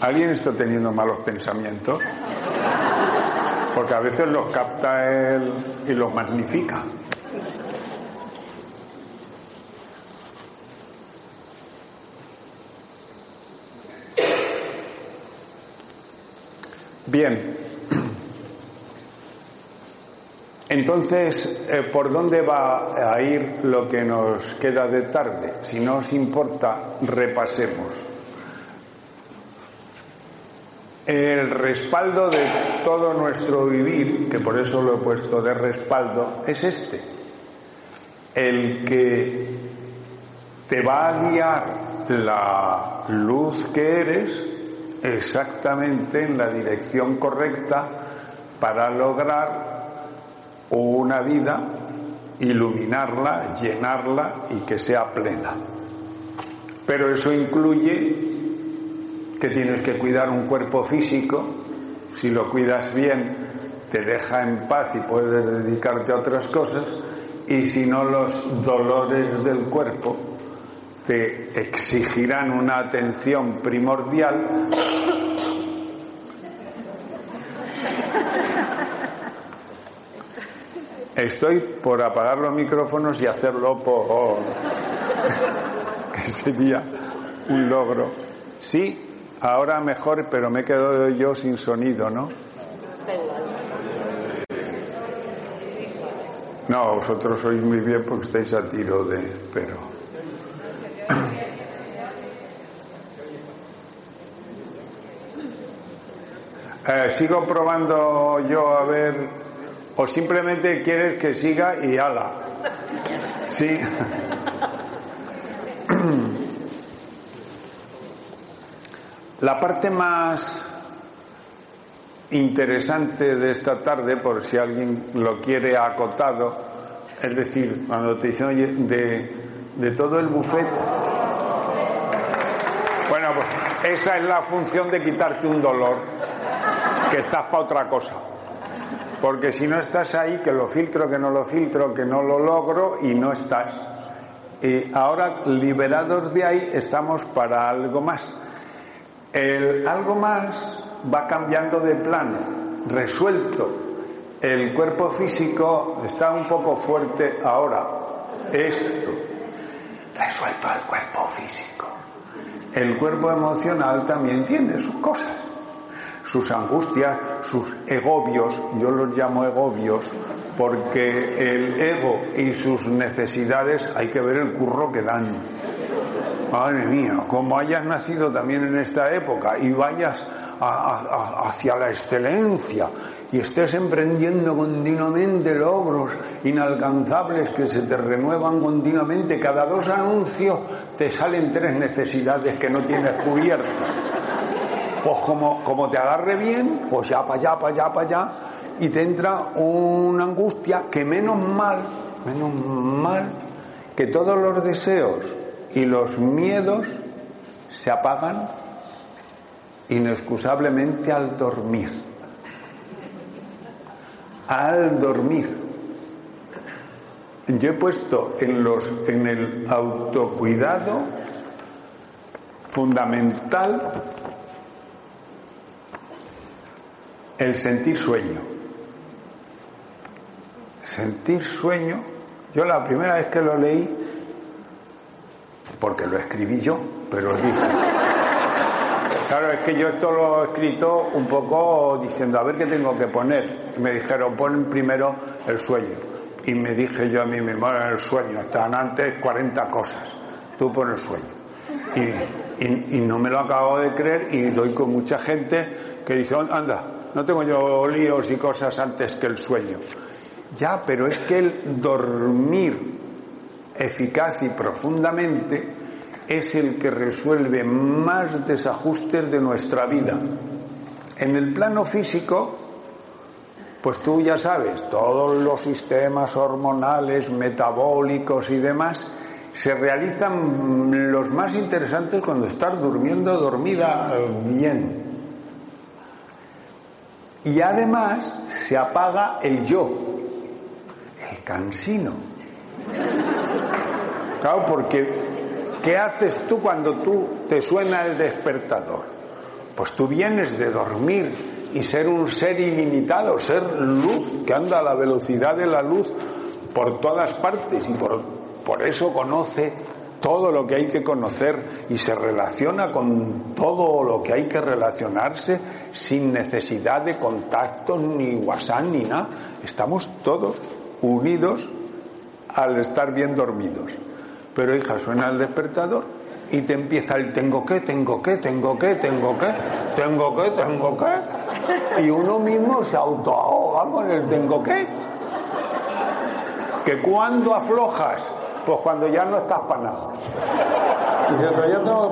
¿Alguien está teniendo malos pensamientos? Porque a veces los capta él y los magnifica. Bien, entonces, eh, ¿por dónde va a ir lo que nos queda de tarde? Si no os importa, repasemos. El respaldo de todo nuestro vivir, que por eso lo he puesto de respaldo, es este. El que te va a guiar la luz que eres exactamente en la dirección correcta para lograr una vida, iluminarla, llenarla y que sea plena. Pero eso incluye que tienes que cuidar un cuerpo físico, si lo cuidas bien, te deja en paz y puedes dedicarte a otras cosas, y si no los dolores del cuerpo te exigirán una atención primordial Estoy por apagar los micrófonos y hacerlo por... que sería un logro. Sí, ahora mejor, pero me he quedado yo sin sonido, ¿no? No, vosotros sois muy bien porque estáis a tiro de... pero... Eh, sigo probando yo a ver o simplemente quieres que siga y haga. Sí. La parte más interesante de esta tarde, por si alguien lo quiere acotado, es decir, cuando te dicen, oye, de, de todo el buffet. Bueno, pues esa es la función de quitarte un dolor, que estás para otra cosa. Porque si no estás ahí, que lo filtro, que no lo filtro, que no lo logro y no estás. Y ahora, liberados de ahí, estamos para algo más. El algo más va cambiando de plano, resuelto. El cuerpo físico está un poco fuerte ahora. Esto, resuelto el cuerpo físico. El cuerpo emocional también tiene sus cosas sus angustias, sus egobios, yo los llamo egobios, porque el ego y sus necesidades hay que ver el curro que dan. Madre mía, como hayas nacido también en esta época y vayas hacia la excelencia y estés emprendiendo continuamente logros inalcanzables que se te renuevan continuamente, cada dos anuncios te salen tres necesidades que no tienes cubiertas pues como, como te agarre bien, pues ya para allá, para allá, para allá, y te entra una angustia que menos mal, menos mal, que todos los deseos y los miedos se apagan inexcusablemente al dormir. Al dormir. Yo he puesto en los en el autocuidado fundamental el sentir sueño. Sentir sueño, yo la primera vez que lo leí, porque lo escribí yo, pero dije. Claro, es que yo esto lo he escrito un poco diciendo, a ver qué tengo que poner. me dijeron, pon primero el sueño. Y me dije yo a mí mismo, el sueño, están antes 40 cosas. Tú pon el sueño. Y, y no me lo acabo de creer y doy con mucha gente que dice, anda, no tengo yo líos y cosas antes que el sueño. Ya, pero es que el dormir eficaz y profundamente es el que resuelve más desajustes de nuestra vida. En el plano físico, pues tú ya sabes, todos los sistemas hormonales, metabólicos y demás, se realizan los más interesantes cuando estás durmiendo dormida bien. Y además se apaga el yo, el cansino. Claro, porque ¿qué haces tú cuando tú te suena el despertador? Pues tú vienes de dormir y ser un ser ilimitado, ser luz que anda a la velocidad de la luz por todas partes y por, por eso conoce todo lo que hay que conocer y se relaciona con todo lo que hay que relacionarse sin necesidad de contactos ni WhatsApp ni nada. Estamos todos unidos al estar bien dormidos. Pero hija, suena el despertador y te empieza el tengo que, tengo que, tengo que, tengo que, tengo que, tengo que. Y uno mismo se autoahoga con el tengo que. Que cuando aflojas pues cuando ya no estás para nada. Dice, todavía tengo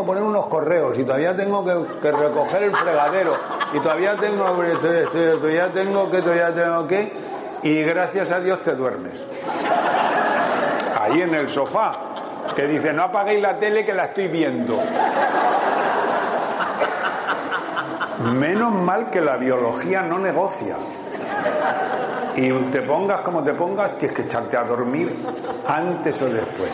que poner unos, correos y todavía tengo que, recoger el fregadero y todavía tengo, todavía tengo que, todavía tengo que, y gracias a Dios te duermes. Ahí en el sofá, que dice, no apaguéis la tele que la estoy viendo. Menos mal que la biología no negocia. Y te pongas como te pongas, tienes que echarte a dormir antes o después.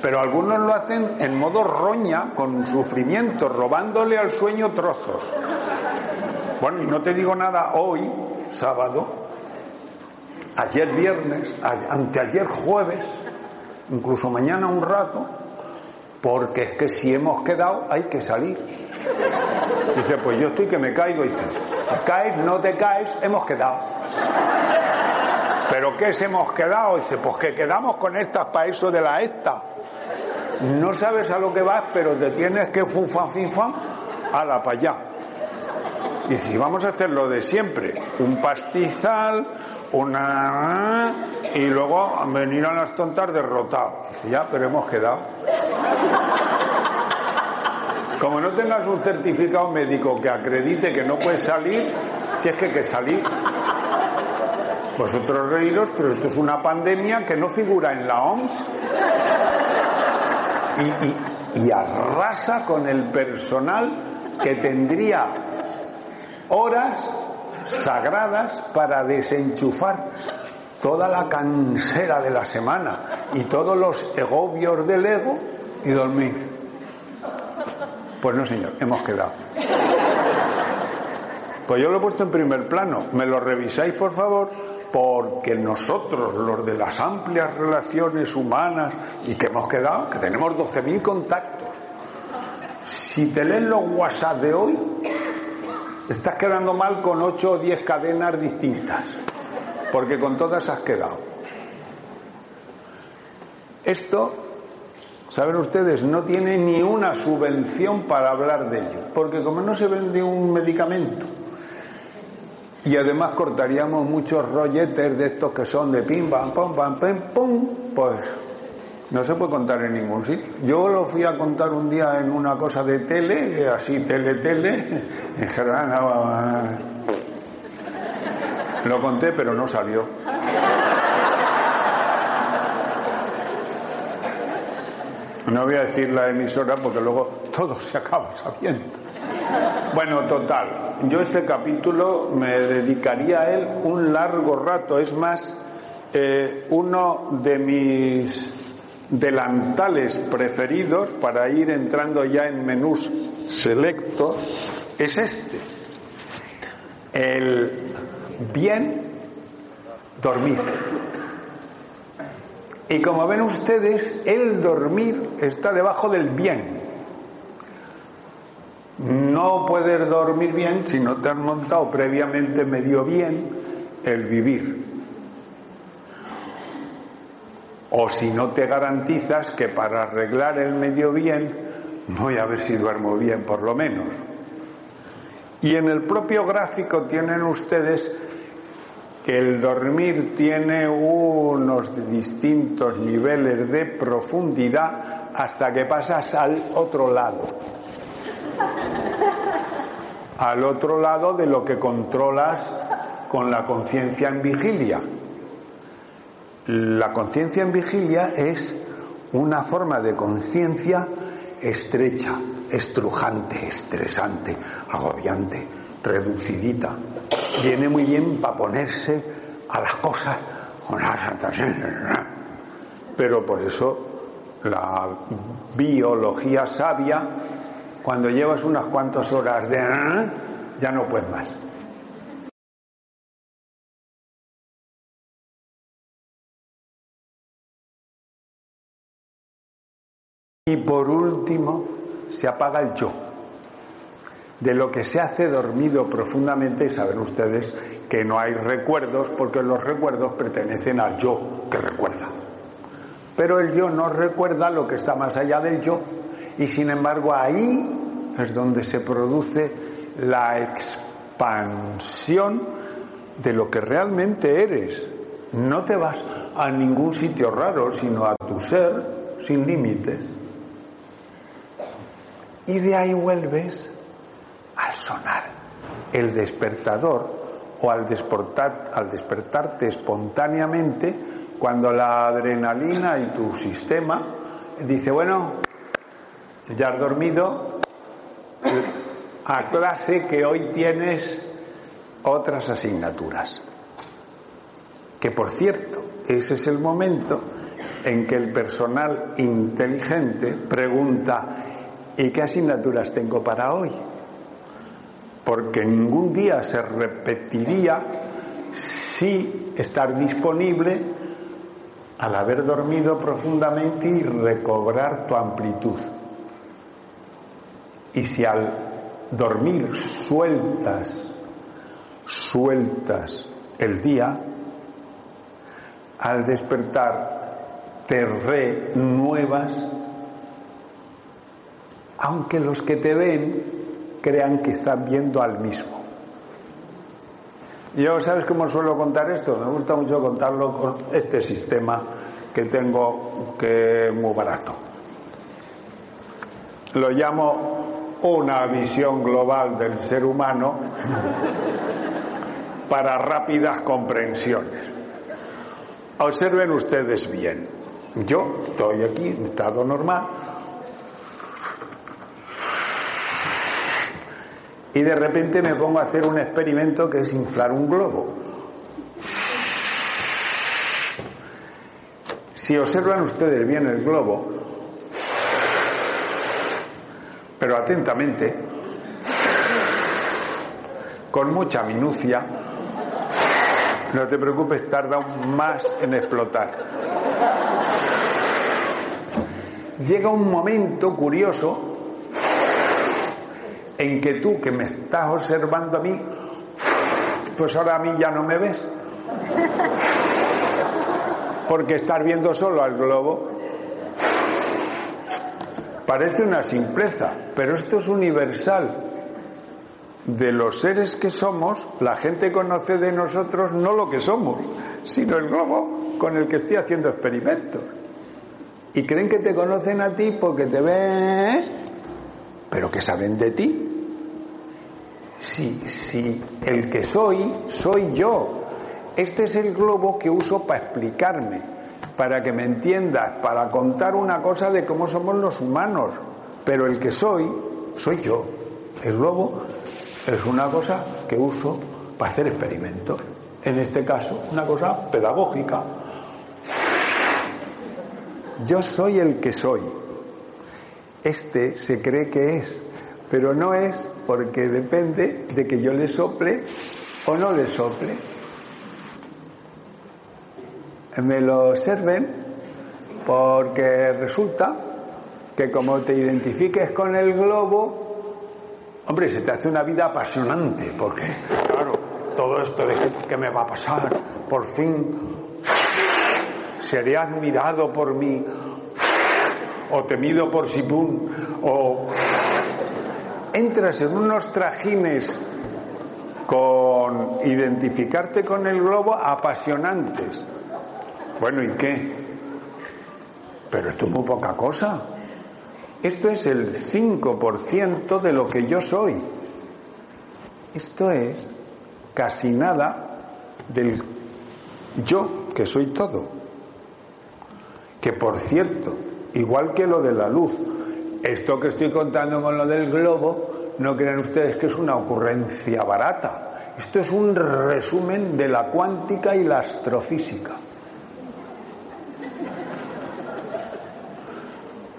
Pero algunos lo hacen en modo roña, con sufrimiento, robándole al sueño trozos. Bueno, y no te digo nada hoy, sábado, ayer viernes, anteayer jueves, incluso mañana un rato, porque es que si hemos quedado hay que salir. Dice, pues yo estoy que me caigo. Y dice, caes, no te caes, hemos quedado. ¿Pero qué es hemos quedado? Dice, pues que quedamos con estas para eso de la esta. No sabes a lo que vas, pero te tienes que fufa fifa a la para allá. Y vamos a hacer lo de siempre, un pastizal, una y luego venir a las tontas derrotados. Ya, pero hemos quedado. Como no tengas un certificado médico que acredite que no puedes salir, tienes que, que salir. Vosotros reíros, pero esto es una pandemia que no figura en la OMS. Y, y arrasa con el personal que tendría horas sagradas para desenchufar toda la cansera de la semana y todos los egobios del ego y dormir. Pues no, señor, hemos quedado. Pues yo lo he puesto en primer plano. ¿Me lo revisáis, por favor? Porque nosotros, los de las amplias relaciones humanas, y que hemos quedado, que tenemos 12.000 contactos, si te leen los WhatsApp de hoy, estás quedando mal con 8 o 10 cadenas distintas porque con todas has quedado. Esto, saben ustedes, no tiene ni una subvención para hablar de ello, porque como no se vende un medicamento, y además cortaríamos muchos rolletes de estos que son de pim, pam, pam, pam, pam, pum, pues no se puede contar en ningún sitio. Yo lo fui a contar un día en una cosa de tele, así, tele, tele, en general, lo conté, pero no salió. No voy a decir la emisora porque luego todo se acaba sabiendo. Bueno, total, yo este capítulo me dedicaría a él un largo rato. Es más, eh, uno de mis delantales preferidos para ir entrando ya en menús selectos es este. El bien dormir. Y como ven ustedes, el dormir está debajo del bien. No puedes dormir bien si no te has montado previamente medio bien el vivir. O si no te garantizas que para arreglar el medio bien, voy a ver si duermo bien por lo menos. Y en el propio gráfico tienen ustedes que el dormir tiene unos distintos niveles de profundidad hasta que pasas al otro lado. Al otro lado de lo que controlas con la conciencia en vigilia. La conciencia en vigilia es una forma de conciencia estrecha, estrujante, estresante, agobiante, reducidita. Viene muy bien para ponerse a las cosas con Pero por eso la biología sabia, cuando llevas unas cuantas horas de ya no puedes más. Y por último, se apaga el yo. De lo que se hace dormido profundamente, saben ustedes que no hay recuerdos porque los recuerdos pertenecen al yo que recuerda. Pero el yo no recuerda lo que está más allá del yo y sin embargo ahí es donde se produce la expansión de lo que realmente eres. No te vas a ningún sitio raro, sino a tu ser sin límites y de ahí vuelves al sonar el despertador o al, despertar, al despertarte espontáneamente cuando la adrenalina y tu sistema dice, bueno, ya has dormido, a clase que hoy tienes otras asignaturas. Que por cierto, ese es el momento en que el personal inteligente pregunta, ¿y qué asignaturas tengo para hoy? Porque ningún día se repetiría si estar disponible al haber dormido profundamente y recobrar tu amplitud. Y si al dormir sueltas, sueltas el día, al despertar te renuevas, aunque los que te ven crean que están viendo al mismo. Yo, ¿sabes cómo suelo contar esto? Me gusta mucho contarlo con este sistema que tengo que es muy barato. Lo llamo una visión global del ser humano para rápidas comprensiones. Observen ustedes bien. Yo estoy aquí en estado normal y de repente me pongo a hacer un experimento que es inflar un globo. Si observan ustedes bien el globo, pero atentamente, con mucha minucia, no te preocupes, tarda más en explotar. Llega un momento curioso en que tú que me estás observando a mí, pues ahora a mí ya no me ves. Porque estar viendo solo al globo parece una simpleza, pero esto es universal. De los seres que somos, la gente conoce de nosotros no lo que somos, sino el globo con el que estoy haciendo experimentos. Y creen que te conocen a ti porque te ven, pero que saben de ti. Si, si el que soy, soy yo. Este es el globo que uso para explicarme, para que me entiendas, para contar una cosa de cómo somos los humanos. Pero el que soy, soy yo. El globo es una cosa que uso para hacer experimentos. En este caso, una cosa pedagógica. Yo soy el que soy. Este se cree que es, pero no es porque depende de que yo le sople o no le sople. Me lo observen porque resulta que como te identifiques con el globo, hombre, se te hace una vida apasionante, porque, claro, todo esto de qué me va a pasar, por fin seré admirado por mí, o temido por Sipun, o entras en unos trajines con identificarte con el globo apasionantes. Bueno, ¿y qué? Pero esto es muy poca cosa. Esto es el 5% de lo que yo soy. Esto es casi nada del yo, que soy todo. Que por cierto, igual que lo de la luz, esto que estoy contando con lo del globo, no crean ustedes que es una ocurrencia barata. Esto es un resumen de la cuántica y la astrofísica.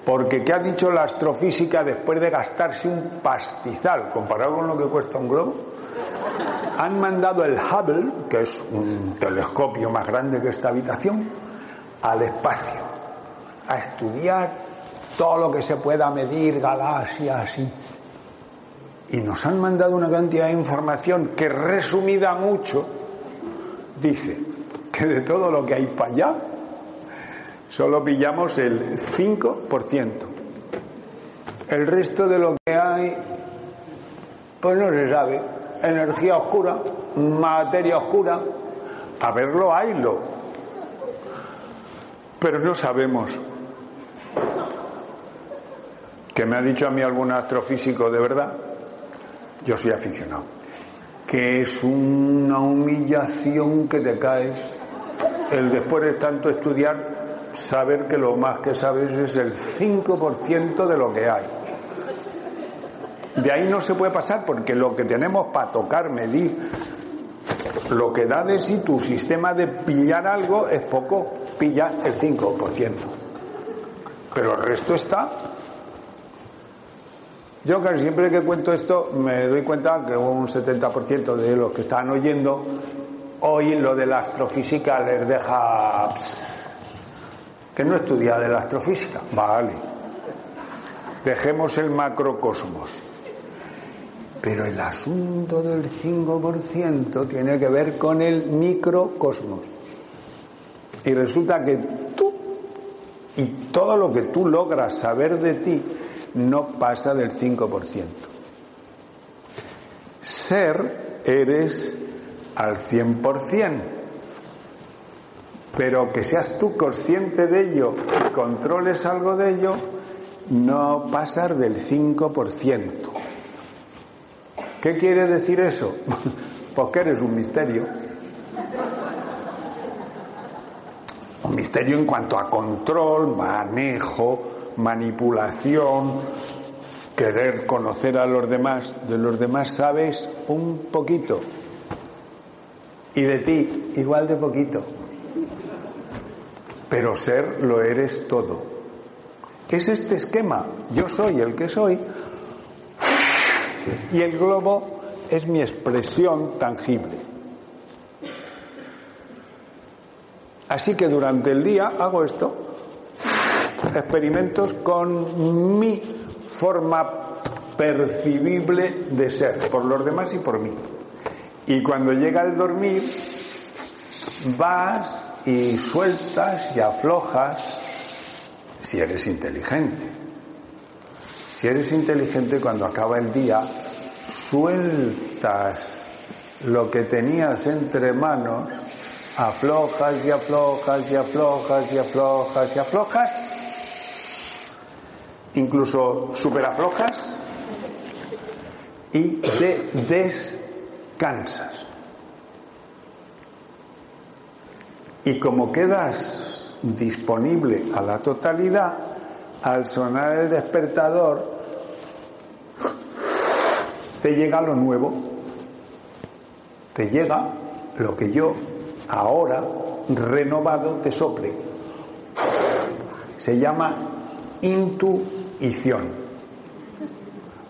Porque ¿qué ha dicho la astrofísica después de gastarse un pastizal comparado con lo que cuesta un globo? Han mandado el Hubble, que es un telescopio más grande que esta habitación, al espacio a estudiar todo lo que se pueda medir, galaxias y... Y nos han mandado una cantidad de información que resumida mucho dice que de todo lo que hay para allá solo pillamos el 5%. El resto de lo que hay, pues no se sabe. Energía oscura, materia oscura, a verlo haylo. Pero no sabemos que me ha dicho a mí algún astrofísico de verdad, yo soy aficionado, que es una humillación que te caes el después de tanto estudiar saber que lo más que sabes es el 5% de lo que hay. De ahí no se puede pasar porque lo que tenemos para tocar, medir, lo que da de sí tu sistema de pillar algo es poco, pilla el 5%. Pero el resto está. Yo casi siempre que cuento esto me doy cuenta que un 70% de los que están oyendo hoy lo de la astrofísica les deja que no estudia de la astrofísica. Vale. Dejemos el macrocosmos. Pero el asunto del 5% tiene que ver con el microcosmos. Y resulta que tú y todo lo que tú logras saber de ti no pasa del 5%. Ser eres al 100%, pero que seas tú consciente de ello y controles algo de ello, no pasar del 5%. ¿Qué quiere decir eso? Pues que eres un misterio. Un misterio en cuanto a control, manejo, manipulación, querer conocer a los demás. De los demás sabes un poquito. Y de ti igual de poquito. Pero ser lo eres todo. Es este esquema. Yo soy el que soy y el globo es mi expresión tangible. Así que durante el día hago esto, experimentos con mi forma percibible de ser, por los demás y por mí. Y cuando llega el dormir, vas y sueltas y aflojas si eres inteligente. Si eres inteligente cuando acaba el día, sueltas lo que tenías entre manos, aflojas y aflojas y aflojas y aflojas y aflojas, incluso superaflojas y te descansas. Y como quedas disponible a la totalidad, al sonar el despertador, te llega lo nuevo, te llega lo que yo ahora, renovado, te sople. Se llama intuición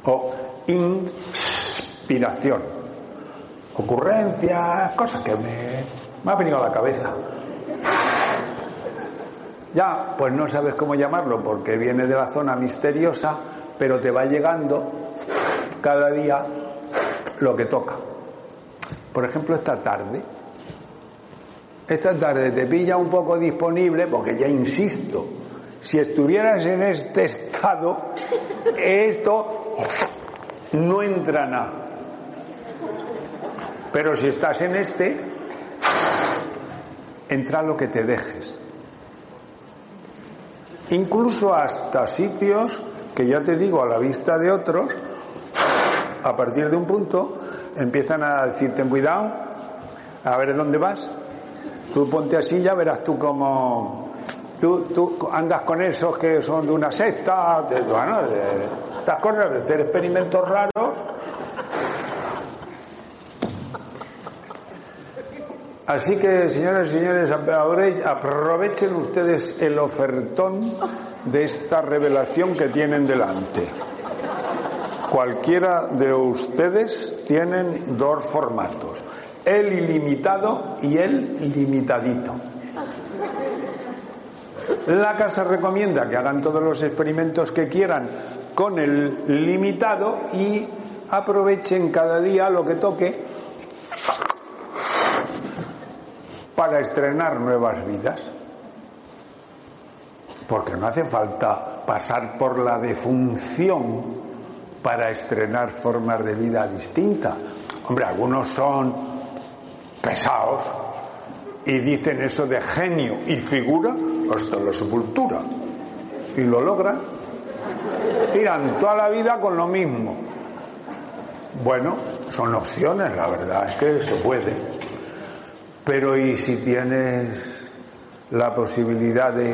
o inspiración. Ocurrencias, cosas que me, me ha venido a la cabeza. Ya, pues no sabes cómo llamarlo porque viene de la zona misteriosa, pero te va llegando cada día lo que toca. Por ejemplo, esta tarde. Esta tarde te pilla un poco disponible porque ya insisto, si estuvieras en este estado, esto no entra nada. Pero si estás en este, entra lo que te dejes. Incluso hasta sitios que ya te digo a la vista de otros, a partir de un punto empiezan a decirte cuidado, a ver dónde vas. Tú ponte así, ya verás tú cómo tú, andas con esos que son de una secta, de, bueno, de, estas cosas, de hacer experimentos raros. Así que, señores y señores, aprovechen ustedes el ofertón de esta revelación que tienen delante. Cualquiera de ustedes tienen dos formatos, el ilimitado y el limitadito. La casa recomienda que hagan todos los experimentos que quieran con el limitado y aprovechen cada día lo que toque para estrenar nuevas vidas. Porque no hace falta pasar por la defunción para estrenar formas de vida distintas. Hombre, algunos son pesados y dicen eso de genio y figura hasta la sepultura. Y lo logran. Tiran toda la vida con lo mismo. Bueno, son opciones, la verdad es que se puede. Pero ¿y si tienes la posibilidad de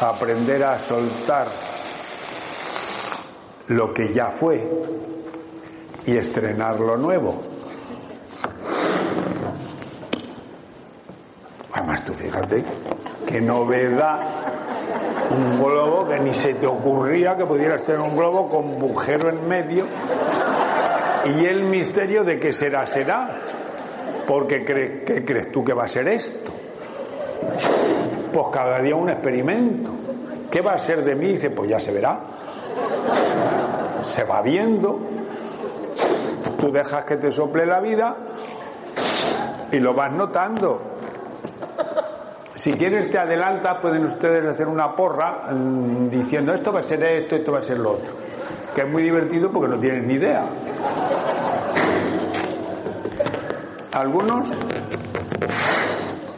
aprender a soltar lo que ya fue y estrenar lo nuevo. Además, tú fíjate, qué novedad un globo que ni se te ocurría que pudieras tener un globo con bujero en medio y el misterio de qué será, será. Porque ¿qué crees tú que va a ser esto? Pues cada día un experimento. ¿Qué va a ser de mí? Dice, pues ya se verá. Se va viendo. Tú dejas que te sople la vida y lo vas notando. Si quieres te adelantas, pueden ustedes hacer una porra mm, diciendo esto va a ser esto, esto va a ser lo otro. Que es muy divertido porque no tienes ni idea. Algunos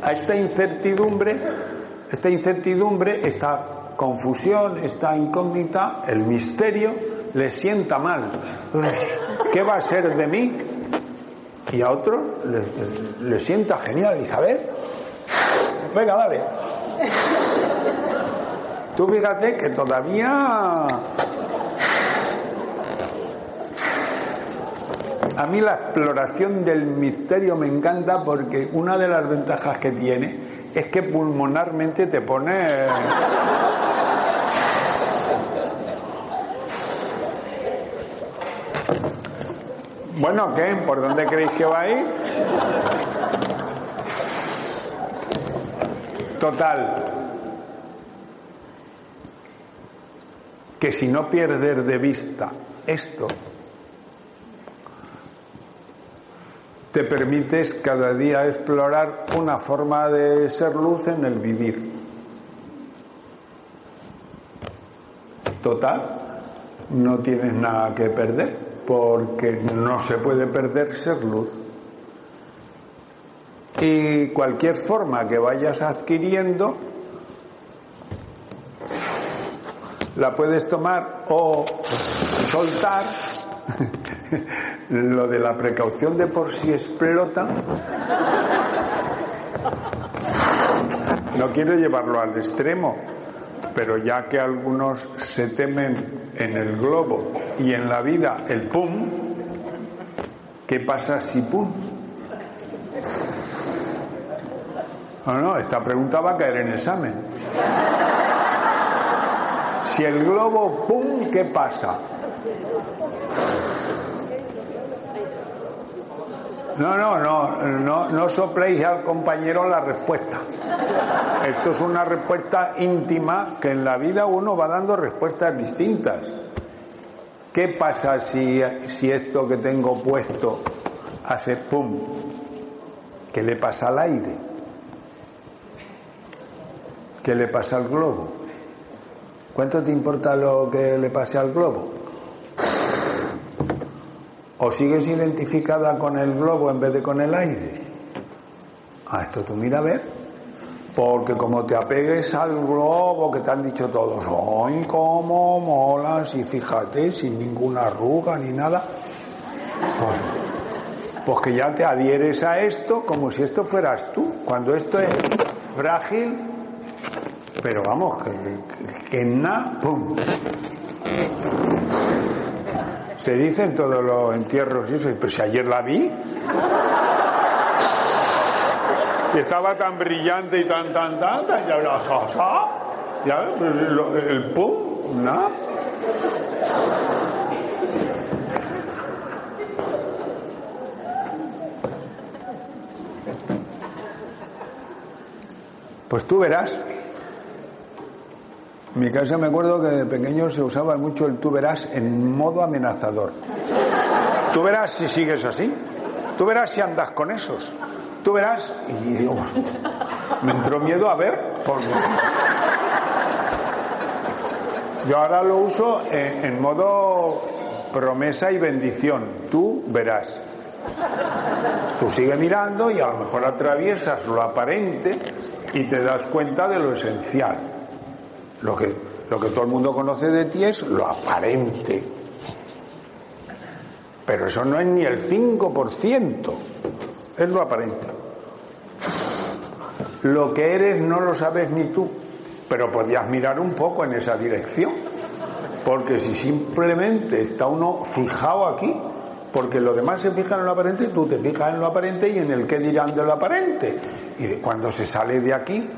a esta incertidumbre, esta incertidumbre, esta confusión, esta incógnita, el misterio, le sienta mal. ¿Qué va a ser de mí? Y a otros le, sienta genial. Y a ver, venga, dale. Tú fíjate que todavía A mí la exploración del misterio me encanta porque una de las ventajas que tiene es que pulmonarmente te pone... Bueno, ¿qué? ¿Por dónde creéis que va a ir? Total. Que si no pierdes de vista esto, te permites cada día explorar una forma de ser luz en el vivir. Total, no tienes nada que perder, porque no se puede perder ser luz. Y cualquier forma que vayas adquiriendo, la puedes tomar o soltar lo de la precaución de por si explota, no quiero llevarlo al extremo, pero ya que algunos se temen en el globo y en la vida el pum, ¿qué pasa si pum? No, no, esta pregunta va a caer en examen. Si el globo pum, ¿qué pasa? No, no, no, no, no sopléis al compañero la respuesta. Esto es una respuesta íntima que en la vida uno va dando respuestas distintas. ¿Qué pasa si, si esto que tengo puesto hace pum? ¿Qué le pasa al aire? ¿Qué le pasa al globo? ¿Cuánto te importa lo que le pase al globo? ¿O sigues identificada con el globo en vez de con el aire? A esto tú mira a ver. Porque como te apegues al globo que te han dicho todos, ¡ay, cómo molas! Y fíjate, sin ninguna arruga ni nada. Pues, pues que ya te adhieres a esto como si esto fueras tú. Cuando esto es frágil, pero vamos, que, que, nada, ¡pum! Se dicen todos los entierros y eso, pero si ayer la vi. Y estaba tan brillante y tan, tan, tan, tan ya la sa, ya, pues el pum, nada. Pues tú verás en mi casa me acuerdo que de pequeño se usaba mucho el tú verás en modo amenazador. Tú verás si sigues así. Tú verás si andas con esos. Tú verás. Y digo, me entró miedo a ver. Porque... Yo ahora lo uso en, en modo promesa y bendición. Tú verás. Tú sigue mirando y a lo mejor atraviesas lo aparente y te das cuenta de lo esencial. Lo que, lo que todo el mundo conoce de ti es lo aparente. Pero eso no es ni el 5%, es lo aparente. Lo que eres no lo sabes ni tú, pero podías mirar un poco en esa dirección. Porque si simplemente está uno fijado aquí, porque los demás se fijan en lo aparente, tú te fijas en lo aparente y en el que dirán de lo aparente. Y cuando se sale de aquí,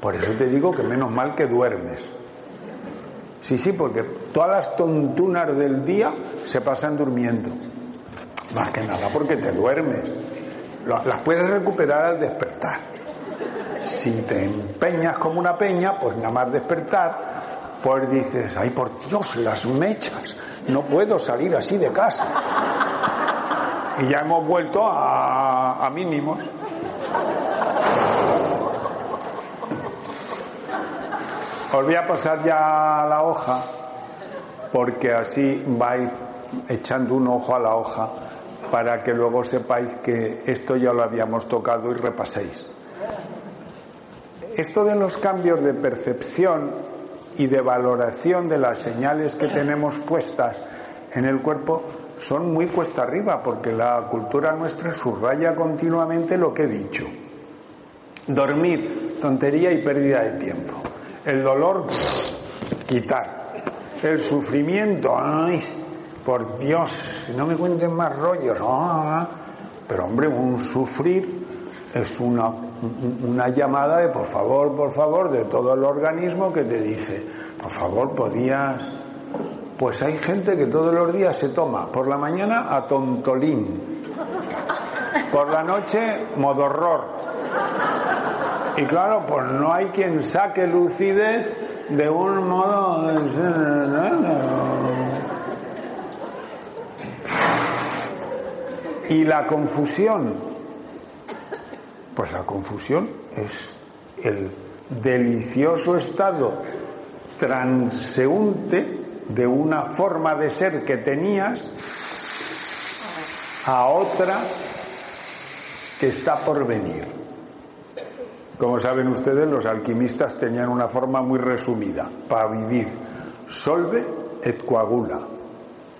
por eso te digo que menos mal que duermes. Sí, sí, porque todas las tontunas del día se pasan durmiendo. Más que nada porque te duermes. Las puedes recuperar al despertar. Si te empeñas como una peña, pues nada más despertar, pues dices, ay por Dios, las mechas, no puedo salir así de casa. Y ya hemos vuelto a, a mínimos. Os voy a pasar ya la hoja, porque así vais echando un ojo a la hoja para que luego sepáis que esto ya lo habíamos tocado y repaséis. Esto de los cambios de percepción y de valoración de las señales que tenemos puestas en el cuerpo son muy cuesta arriba porque la cultura nuestra subraya continuamente lo que he dicho. Dormir, tontería y pérdida de tiempo. El dolor, quitar. El sufrimiento, ay, por Dios, no me cuenten más rollos. Ah, pero hombre, un sufrir es una, una llamada de por favor, por favor, de todo el organismo que te dice, por favor, podías... Pues hay gente que todos los días se toma por la mañana a tontolín, por la noche modorror. Y claro, pues no hay quien saque lucidez de un modo... Y la confusión, pues la confusión es el delicioso estado transeúnte de una forma de ser que tenías a otra que está por venir. Como saben ustedes, los alquimistas tenían una forma muy resumida para vivir. Solve et coagula.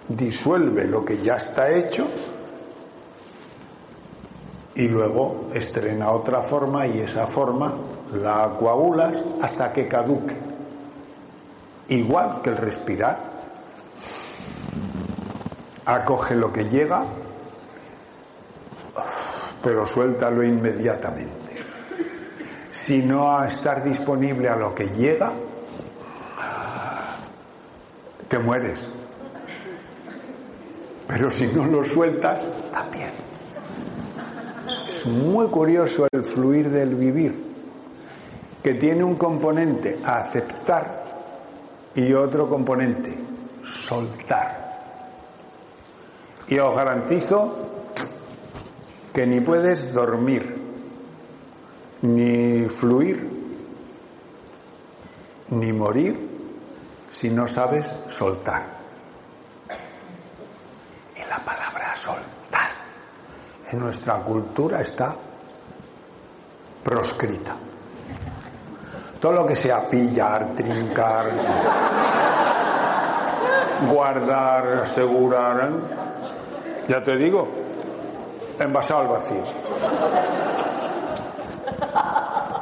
Disuelve lo que ya está hecho y luego estrena otra forma y esa forma la coagulas hasta que caduque. Igual que el respirar. Acoge lo que llega, pero suéltalo inmediatamente. Si no a estar disponible a lo que llega, te mueres. Pero si no lo sueltas, también muy curioso el fluir del vivir, que tiene un componente aceptar y otro componente soltar. Y os garantizo que ni puedes dormir, ni fluir, ni morir si no sabes soltar. en nuestra cultura está proscrita. Todo lo que sea pillar, trincar, guardar, asegurar, ¿eh? ya te digo, envasado al vacío.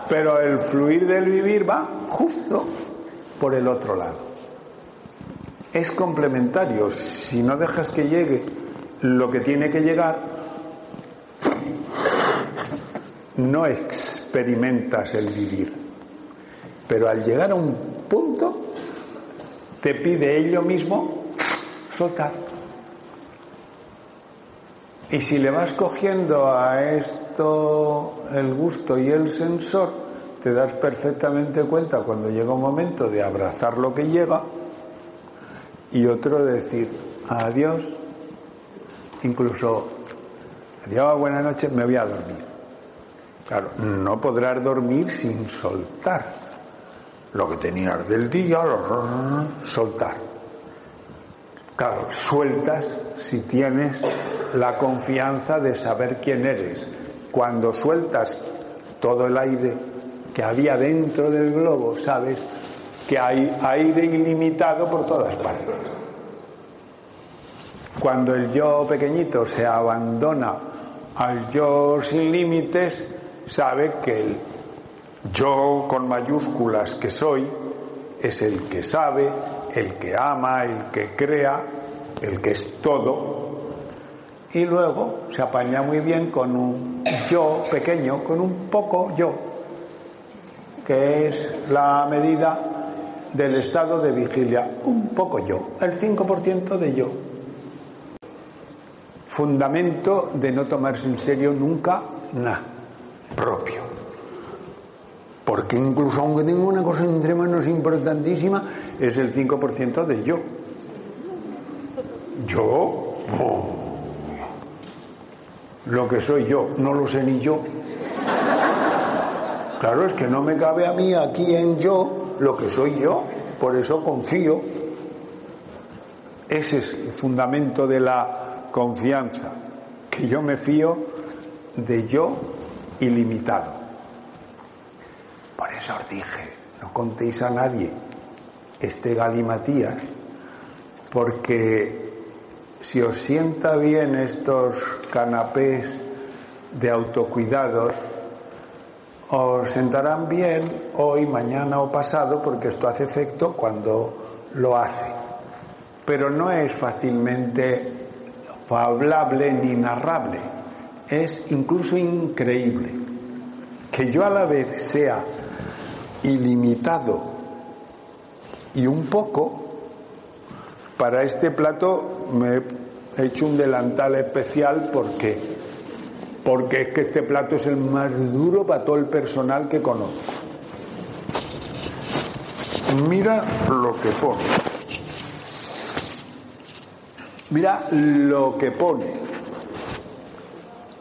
Pero el fluir del vivir va justo por el otro lado. Es complementario. Si no dejas que llegue lo que tiene que llegar, no experimentas el vivir. Pero al llegar a un punto, te pide ello mismo soltar. Y si le vas cogiendo a esto el gusto y el sensor, te das perfectamente cuenta cuando llega un momento de abrazar lo que llega y otro de decir adiós, incluso adiós, buenas noches, me voy a dormir. Claro, no podrás dormir sin soltar. Lo que tenías del día, soltar. Claro, sueltas si tienes la confianza de saber quién eres. Cuando sueltas todo el aire que había dentro del globo, sabes que hay aire ilimitado por todas partes. Cuando el yo pequeñito se abandona al yo sin límites, sabe que el yo con mayúsculas que soy es el que sabe, el que ama, el que crea, el que es todo. Y luego se apaña muy bien con un yo pequeño, con un poco yo, que es la medida del estado de vigilia, un poco yo, el 5% de yo. Fundamento de no tomarse en serio nunca nada propio. Porque incluso aunque tengo una cosa entre manos importantísima, es el 5% de yo. Yo, lo que soy yo, no lo sé ni yo. Claro, es que no me cabe a mí aquí en yo lo que soy yo, por eso confío. Ese es el fundamento de la confianza, que yo me fío de yo ilimitado. Por eso os dije, no contéis a nadie este galimatías, porque si os sienta bien estos canapés de autocuidados, os sentarán bien hoy, mañana o pasado, porque esto hace efecto cuando lo hace. Pero no es fácilmente hablable ni narrable. Es incluso increíble que yo a la vez sea ilimitado y un poco. Para este plato me he hecho un delantal especial porque porque es que este plato es el más duro para todo el personal que conozco. Mira lo que pone. Mira lo que pone.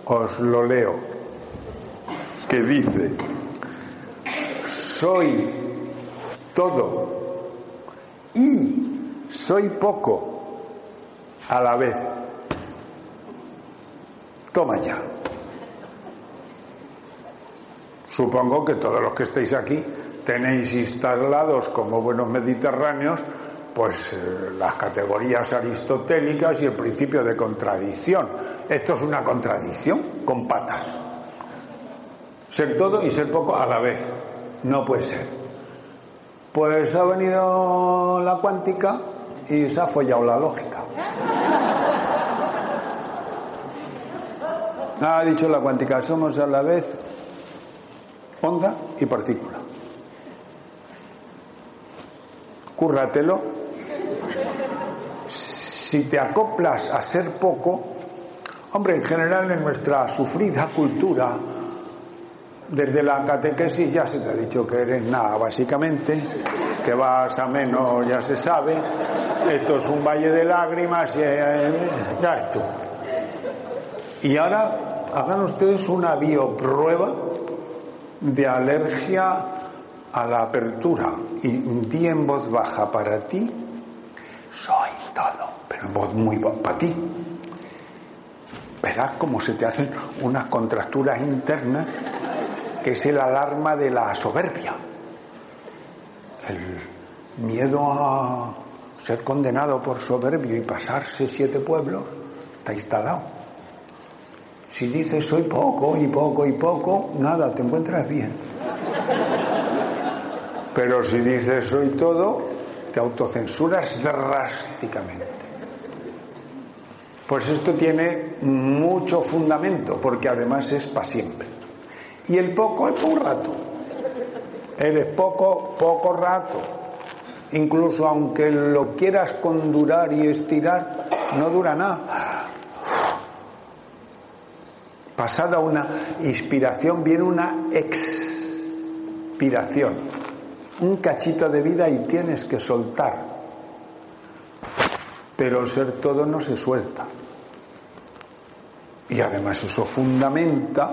Os lo leo. Que dice, soy todo y soy poco a la vez. Toma ya. Supongo que todos los que estéis aquí tenéis instalados como buenos mediterráneos pues eh, las categorías aristotélicas y el principio de contradicción. Esto es una contradicción con patas. Ser todo y ser poco a la vez. No puede ser. Pues ha venido la cuántica y se ha follado la lógica. Ha dicho la cuántica, somos a la vez onda y partícula. Cúrratelo. Si te acoplas a ser poco, hombre, en general en nuestra sufrida cultura, desde la catequesis ya se te ha dicho que eres nada, básicamente, que vas a menos, ya se sabe, esto es un valle de lágrimas, y, ya esto. Y ahora hagan ustedes una bioprueba de alergia a la apertura y di en voz baja para ti, soy todo, pero en voz muy para ti. Verás cómo se te hacen unas contracturas internas que es el alarma de la soberbia. El miedo a ser condenado por soberbio y pasarse siete pueblos está instalado. Si dices soy poco y poco y poco, nada, te encuentras bien. Pero si dices soy todo, te autocensuras drásticamente. Pues esto tiene mucho fundamento, porque además es para siempre. Y el poco es por un rato. Eres poco, poco rato. Incluso aunque lo quieras condurar y estirar, no dura nada Pasada una inspiración viene una expiración. Un cachito de vida y tienes que soltar. Pero el ser todo no se suelta. Y además eso fundamenta,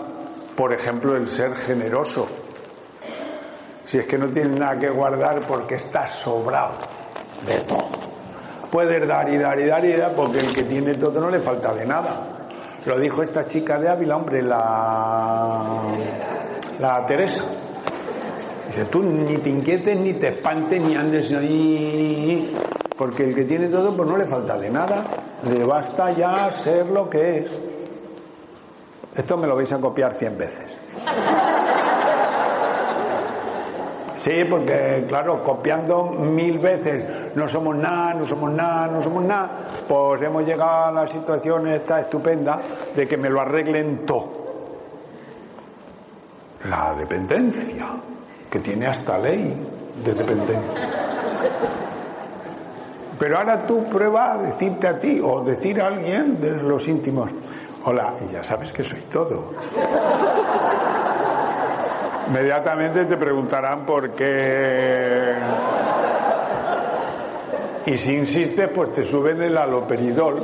por ejemplo, el ser generoso. Si es que no tienes nada que guardar porque estás sobrado de todo. Puedes dar y dar y dar y dar porque el que tiene todo no le falta de nada. Lo dijo esta chica de Ávila, hombre, la, la Teresa. Dice, tú ni te inquietes, ni te espantes, ni andes ahí, porque el que tiene todo, pues no le falta de nada, le basta ya ser lo que es. Esto me lo vais a copiar cien veces. Sí, porque claro, copiando mil veces, no somos nada, no somos nada, no somos nada, pues hemos llegado a la situación esta estupenda de que me lo arreglen todo. La dependencia, que tiene hasta ley de dependencia. Pero ahora tú prueba a decirte a ti o decir a alguien de los íntimos, hola, ya sabes que soy todo. Inmediatamente te preguntarán por qué. Y si insistes, pues te suben el aloperidol,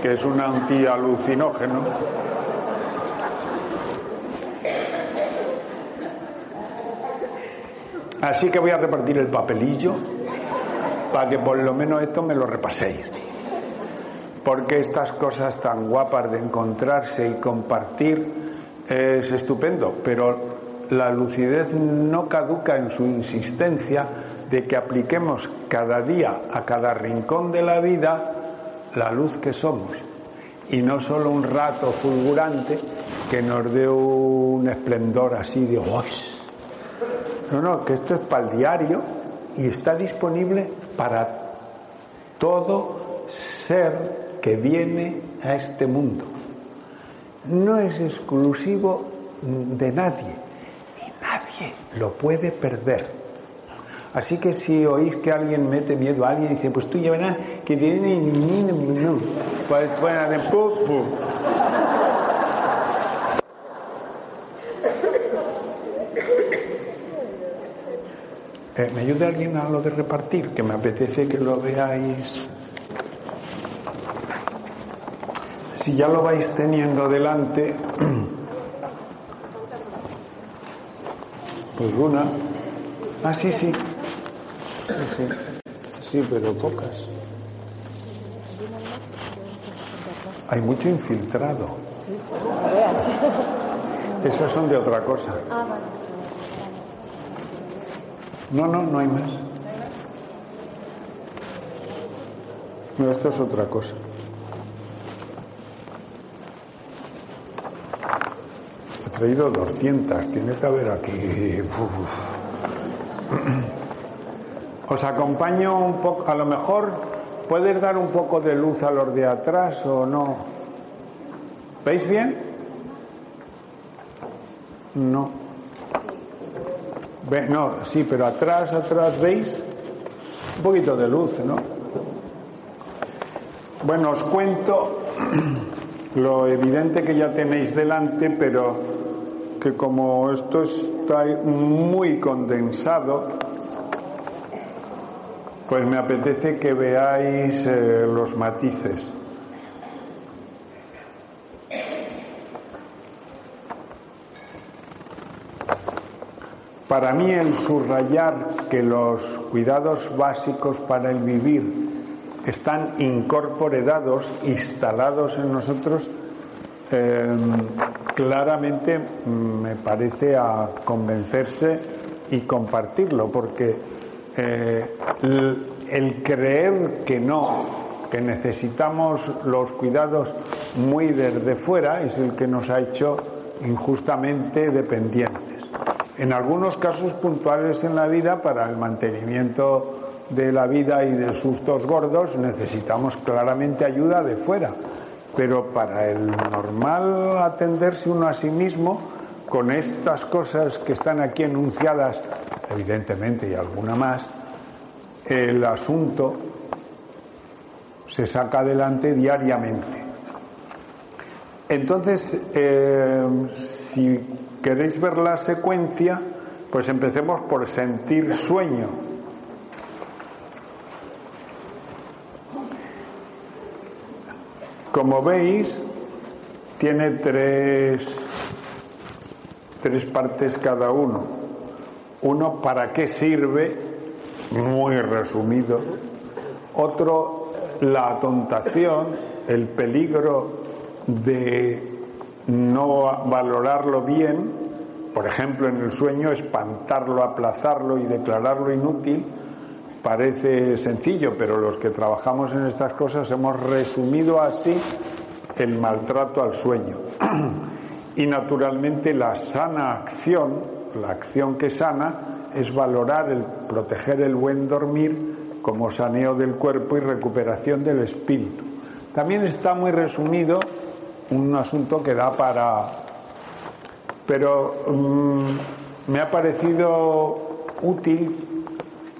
que es un antialucinógeno. Así que voy a repartir el papelillo para que por lo menos esto me lo repaséis. Porque estas cosas tan guapas de encontrarse y compartir es estupendo, pero la lucidez no caduca en su insistencia de que apliquemos cada día a cada rincón de la vida la luz que somos y no solo un rato fulgurante que nos dé un esplendor así de ¡Uy! No, no, que esto es para el diario y está disponible para todo ser que viene a este mundo. No es exclusivo de nadie, y nadie lo puede perder. Así que si oís que alguien mete miedo a alguien y dice, pues tú ya verás que tiene ni no, pues bueno, de pum, pum. Eh, ¿Me ayuda alguien a lo de repartir? Que me apetece que lo veáis. Si ya lo vais teniendo delante, pues una. Ah, sí, sí. Sí, sí pero pocas. Hay mucho infiltrado. Esas son de otra cosa. No, no, no hay más. No, esto es otra cosa. Traído 200, tiene que haber aquí. Os acompaño un poco, a lo mejor puedes dar un poco de luz a los de atrás o no. ¿Veis bien? No. No, sí, pero atrás, atrás, ¿veis? Un poquito de luz, ¿no? Bueno, os cuento lo evidente que ya tenéis delante, pero que como esto está muy condensado, pues me apetece que veáis eh, los matices. Para mí el subrayar que los cuidados básicos para el vivir están incorporados, instalados en nosotros, eh, claramente me parece a convencerse y compartirlo, porque eh, el, el creer que no, que necesitamos los cuidados muy desde fuera, es el que nos ha hecho injustamente dependientes. En algunos casos puntuales en la vida, para el mantenimiento de la vida y de sustos gordos, necesitamos claramente ayuda de fuera. Pero para el normal atenderse uno a sí mismo, con estas cosas que están aquí enunciadas, evidentemente, y alguna más, el asunto se saca adelante diariamente. Entonces, eh, si queréis ver la secuencia, pues empecemos por sentir sueño. Como veis, tiene tres, tres partes cada uno. Uno, ¿para qué sirve? Muy resumido. Otro, la atontación, el peligro de no valorarlo bien, por ejemplo en el sueño, espantarlo, aplazarlo y declararlo inútil, parece sencillo, pero los que trabajamos en estas cosas hemos resumido así el maltrato al sueño. y naturalmente la sana acción, la acción que sana, es valorar el proteger el buen dormir como saneo del cuerpo y recuperación del espíritu. También está muy resumido un asunto que da para... Pero mm, me ha parecido útil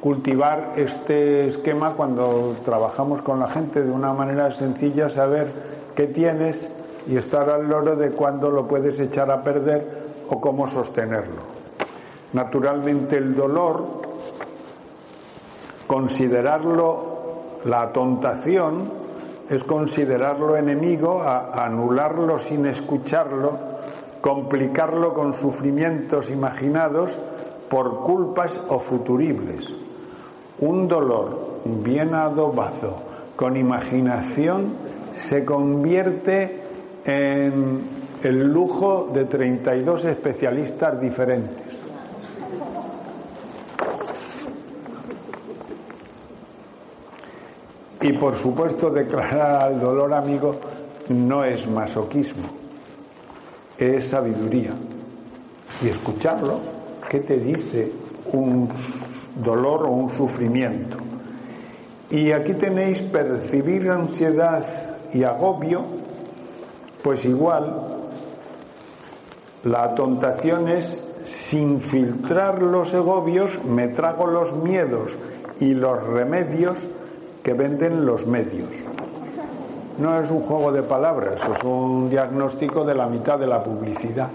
cultivar este esquema cuando trabajamos con la gente de una manera sencilla, saber qué tienes y estar al loro de cuándo lo puedes echar a perder o cómo sostenerlo. Naturalmente el dolor, considerarlo la tontación, es considerarlo enemigo, anularlo sin escucharlo, complicarlo con sufrimientos imaginados por culpas o futuribles. Un dolor bien adobado con imaginación se convierte en el lujo de 32 especialistas diferentes. Y por supuesto declarar al dolor amigo no es masoquismo, es sabiduría. Y escucharlo, ¿qué te dice un dolor o un sufrimiento? Y aquí tenéis percibir ansiedad y agobio, pues igual la tentación es, sin filtrar los agobios, me trago los miedos y los remedios que venden los medios. No es un juego de palabras, es un diagnóstico de la mitad de la publicidad.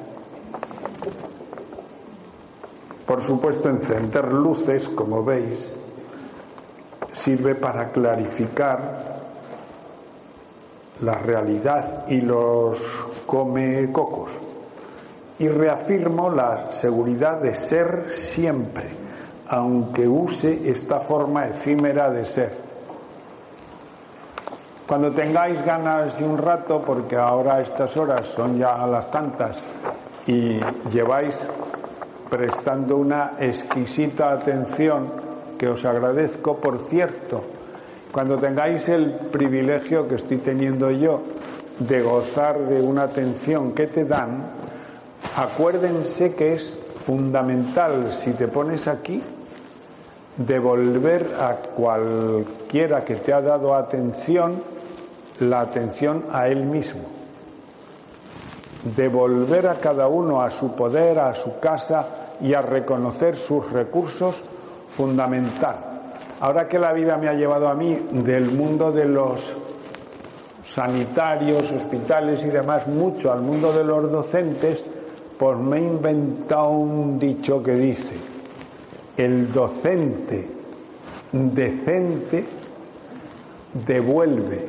Por supuesto, encender luces, como veis, sirve para clarificar la realidad y los come cocos. Y reafirmo la seguridad de ser siempre, aunque use esta forma efímera de ser. Cuando tengáis ganas de un rato, porque ahora estas horas son ya las tantas y lleváis prestando una exquisita atención que os agradezco, por cierto, cuando tengáis el privilegio que estoy teniendo yo de gozar de una atención que te dan, acuérdense que es fundamental si te pones aquí devolver a cualquiera que te ha dado atención la atención a él mismo, devolver a cada uno a su poder, a su casa y a reconocer sus recursos fundamental. Ahora que la vida me ha llevado a mí del mundo de los sanitarios, hospitales y demás, mucho al mundo de los docentes, pues me he inventado un dicho que dice, el docente decente devuelve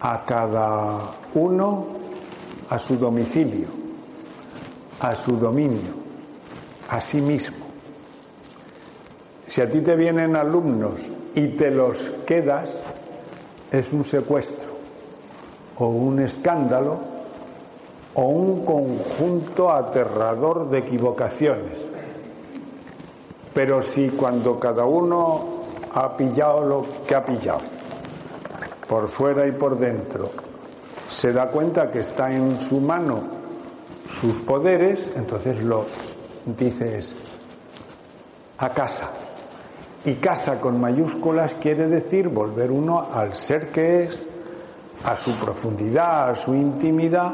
a cada uno a su domicilio, a su dominio, a sí mismo. Si a ti te vienen alumnos y te los quedas, es un secuestro o un escándalo o un conjunto aterrador de equivocaciones. Pero si cuando cada uno ha pillado lo que ha pillado, por fuera y por dentro, se da cuenta que está en su mano sus poderes, entonces lo dices a casa. Y casa con mayúsculas quiere decir volver uno al ser que es, a su profundidad, a su intimidad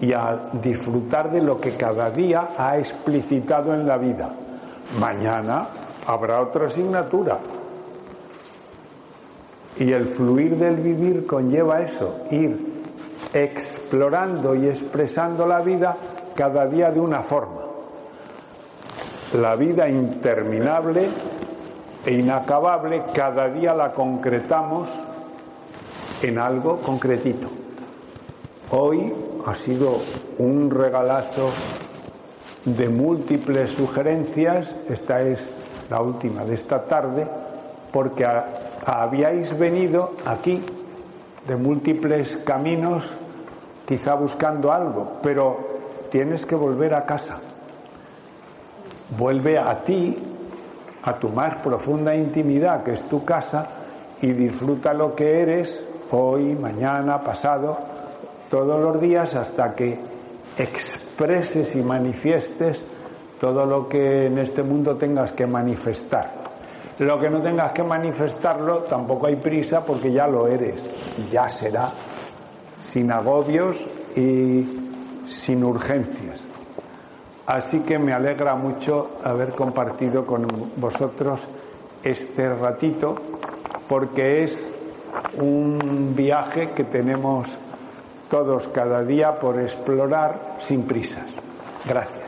y a disfrutar de lo que cada día ha explicitado en la vida. Mañana habrá otra asignatura, y el fluir del vivir conlleva eso, ir explorando y expresando la vida cada día de una forma. La vida interminable e inacabable cada día la concretamos en algo concretito. Hoy ha sido un regalazo de múltiples sugerencias, esta es la última de esta tarde, porque habíais venido aquí de múltiples caminos, quizá buscando algo, pero tienes que volver a casa. Vuelve a ti, a tu más profunda intimidad, que es tu casa, y disfruta lo que eres hoy, mañana, pasado, todos los días hasta que expreses y manifiestes todo lo que en este mundo tengas que manifestar. Lo que no tengas que manifestarlo, tampoco hay prisa porque ya lo eres, ya será, sin agobios y sin urgencias. Así que me alegra mucho haber compartido con vosotros este ratito porque es un viaje que tenemos todos cada día por explorar sin prisas. Gracias.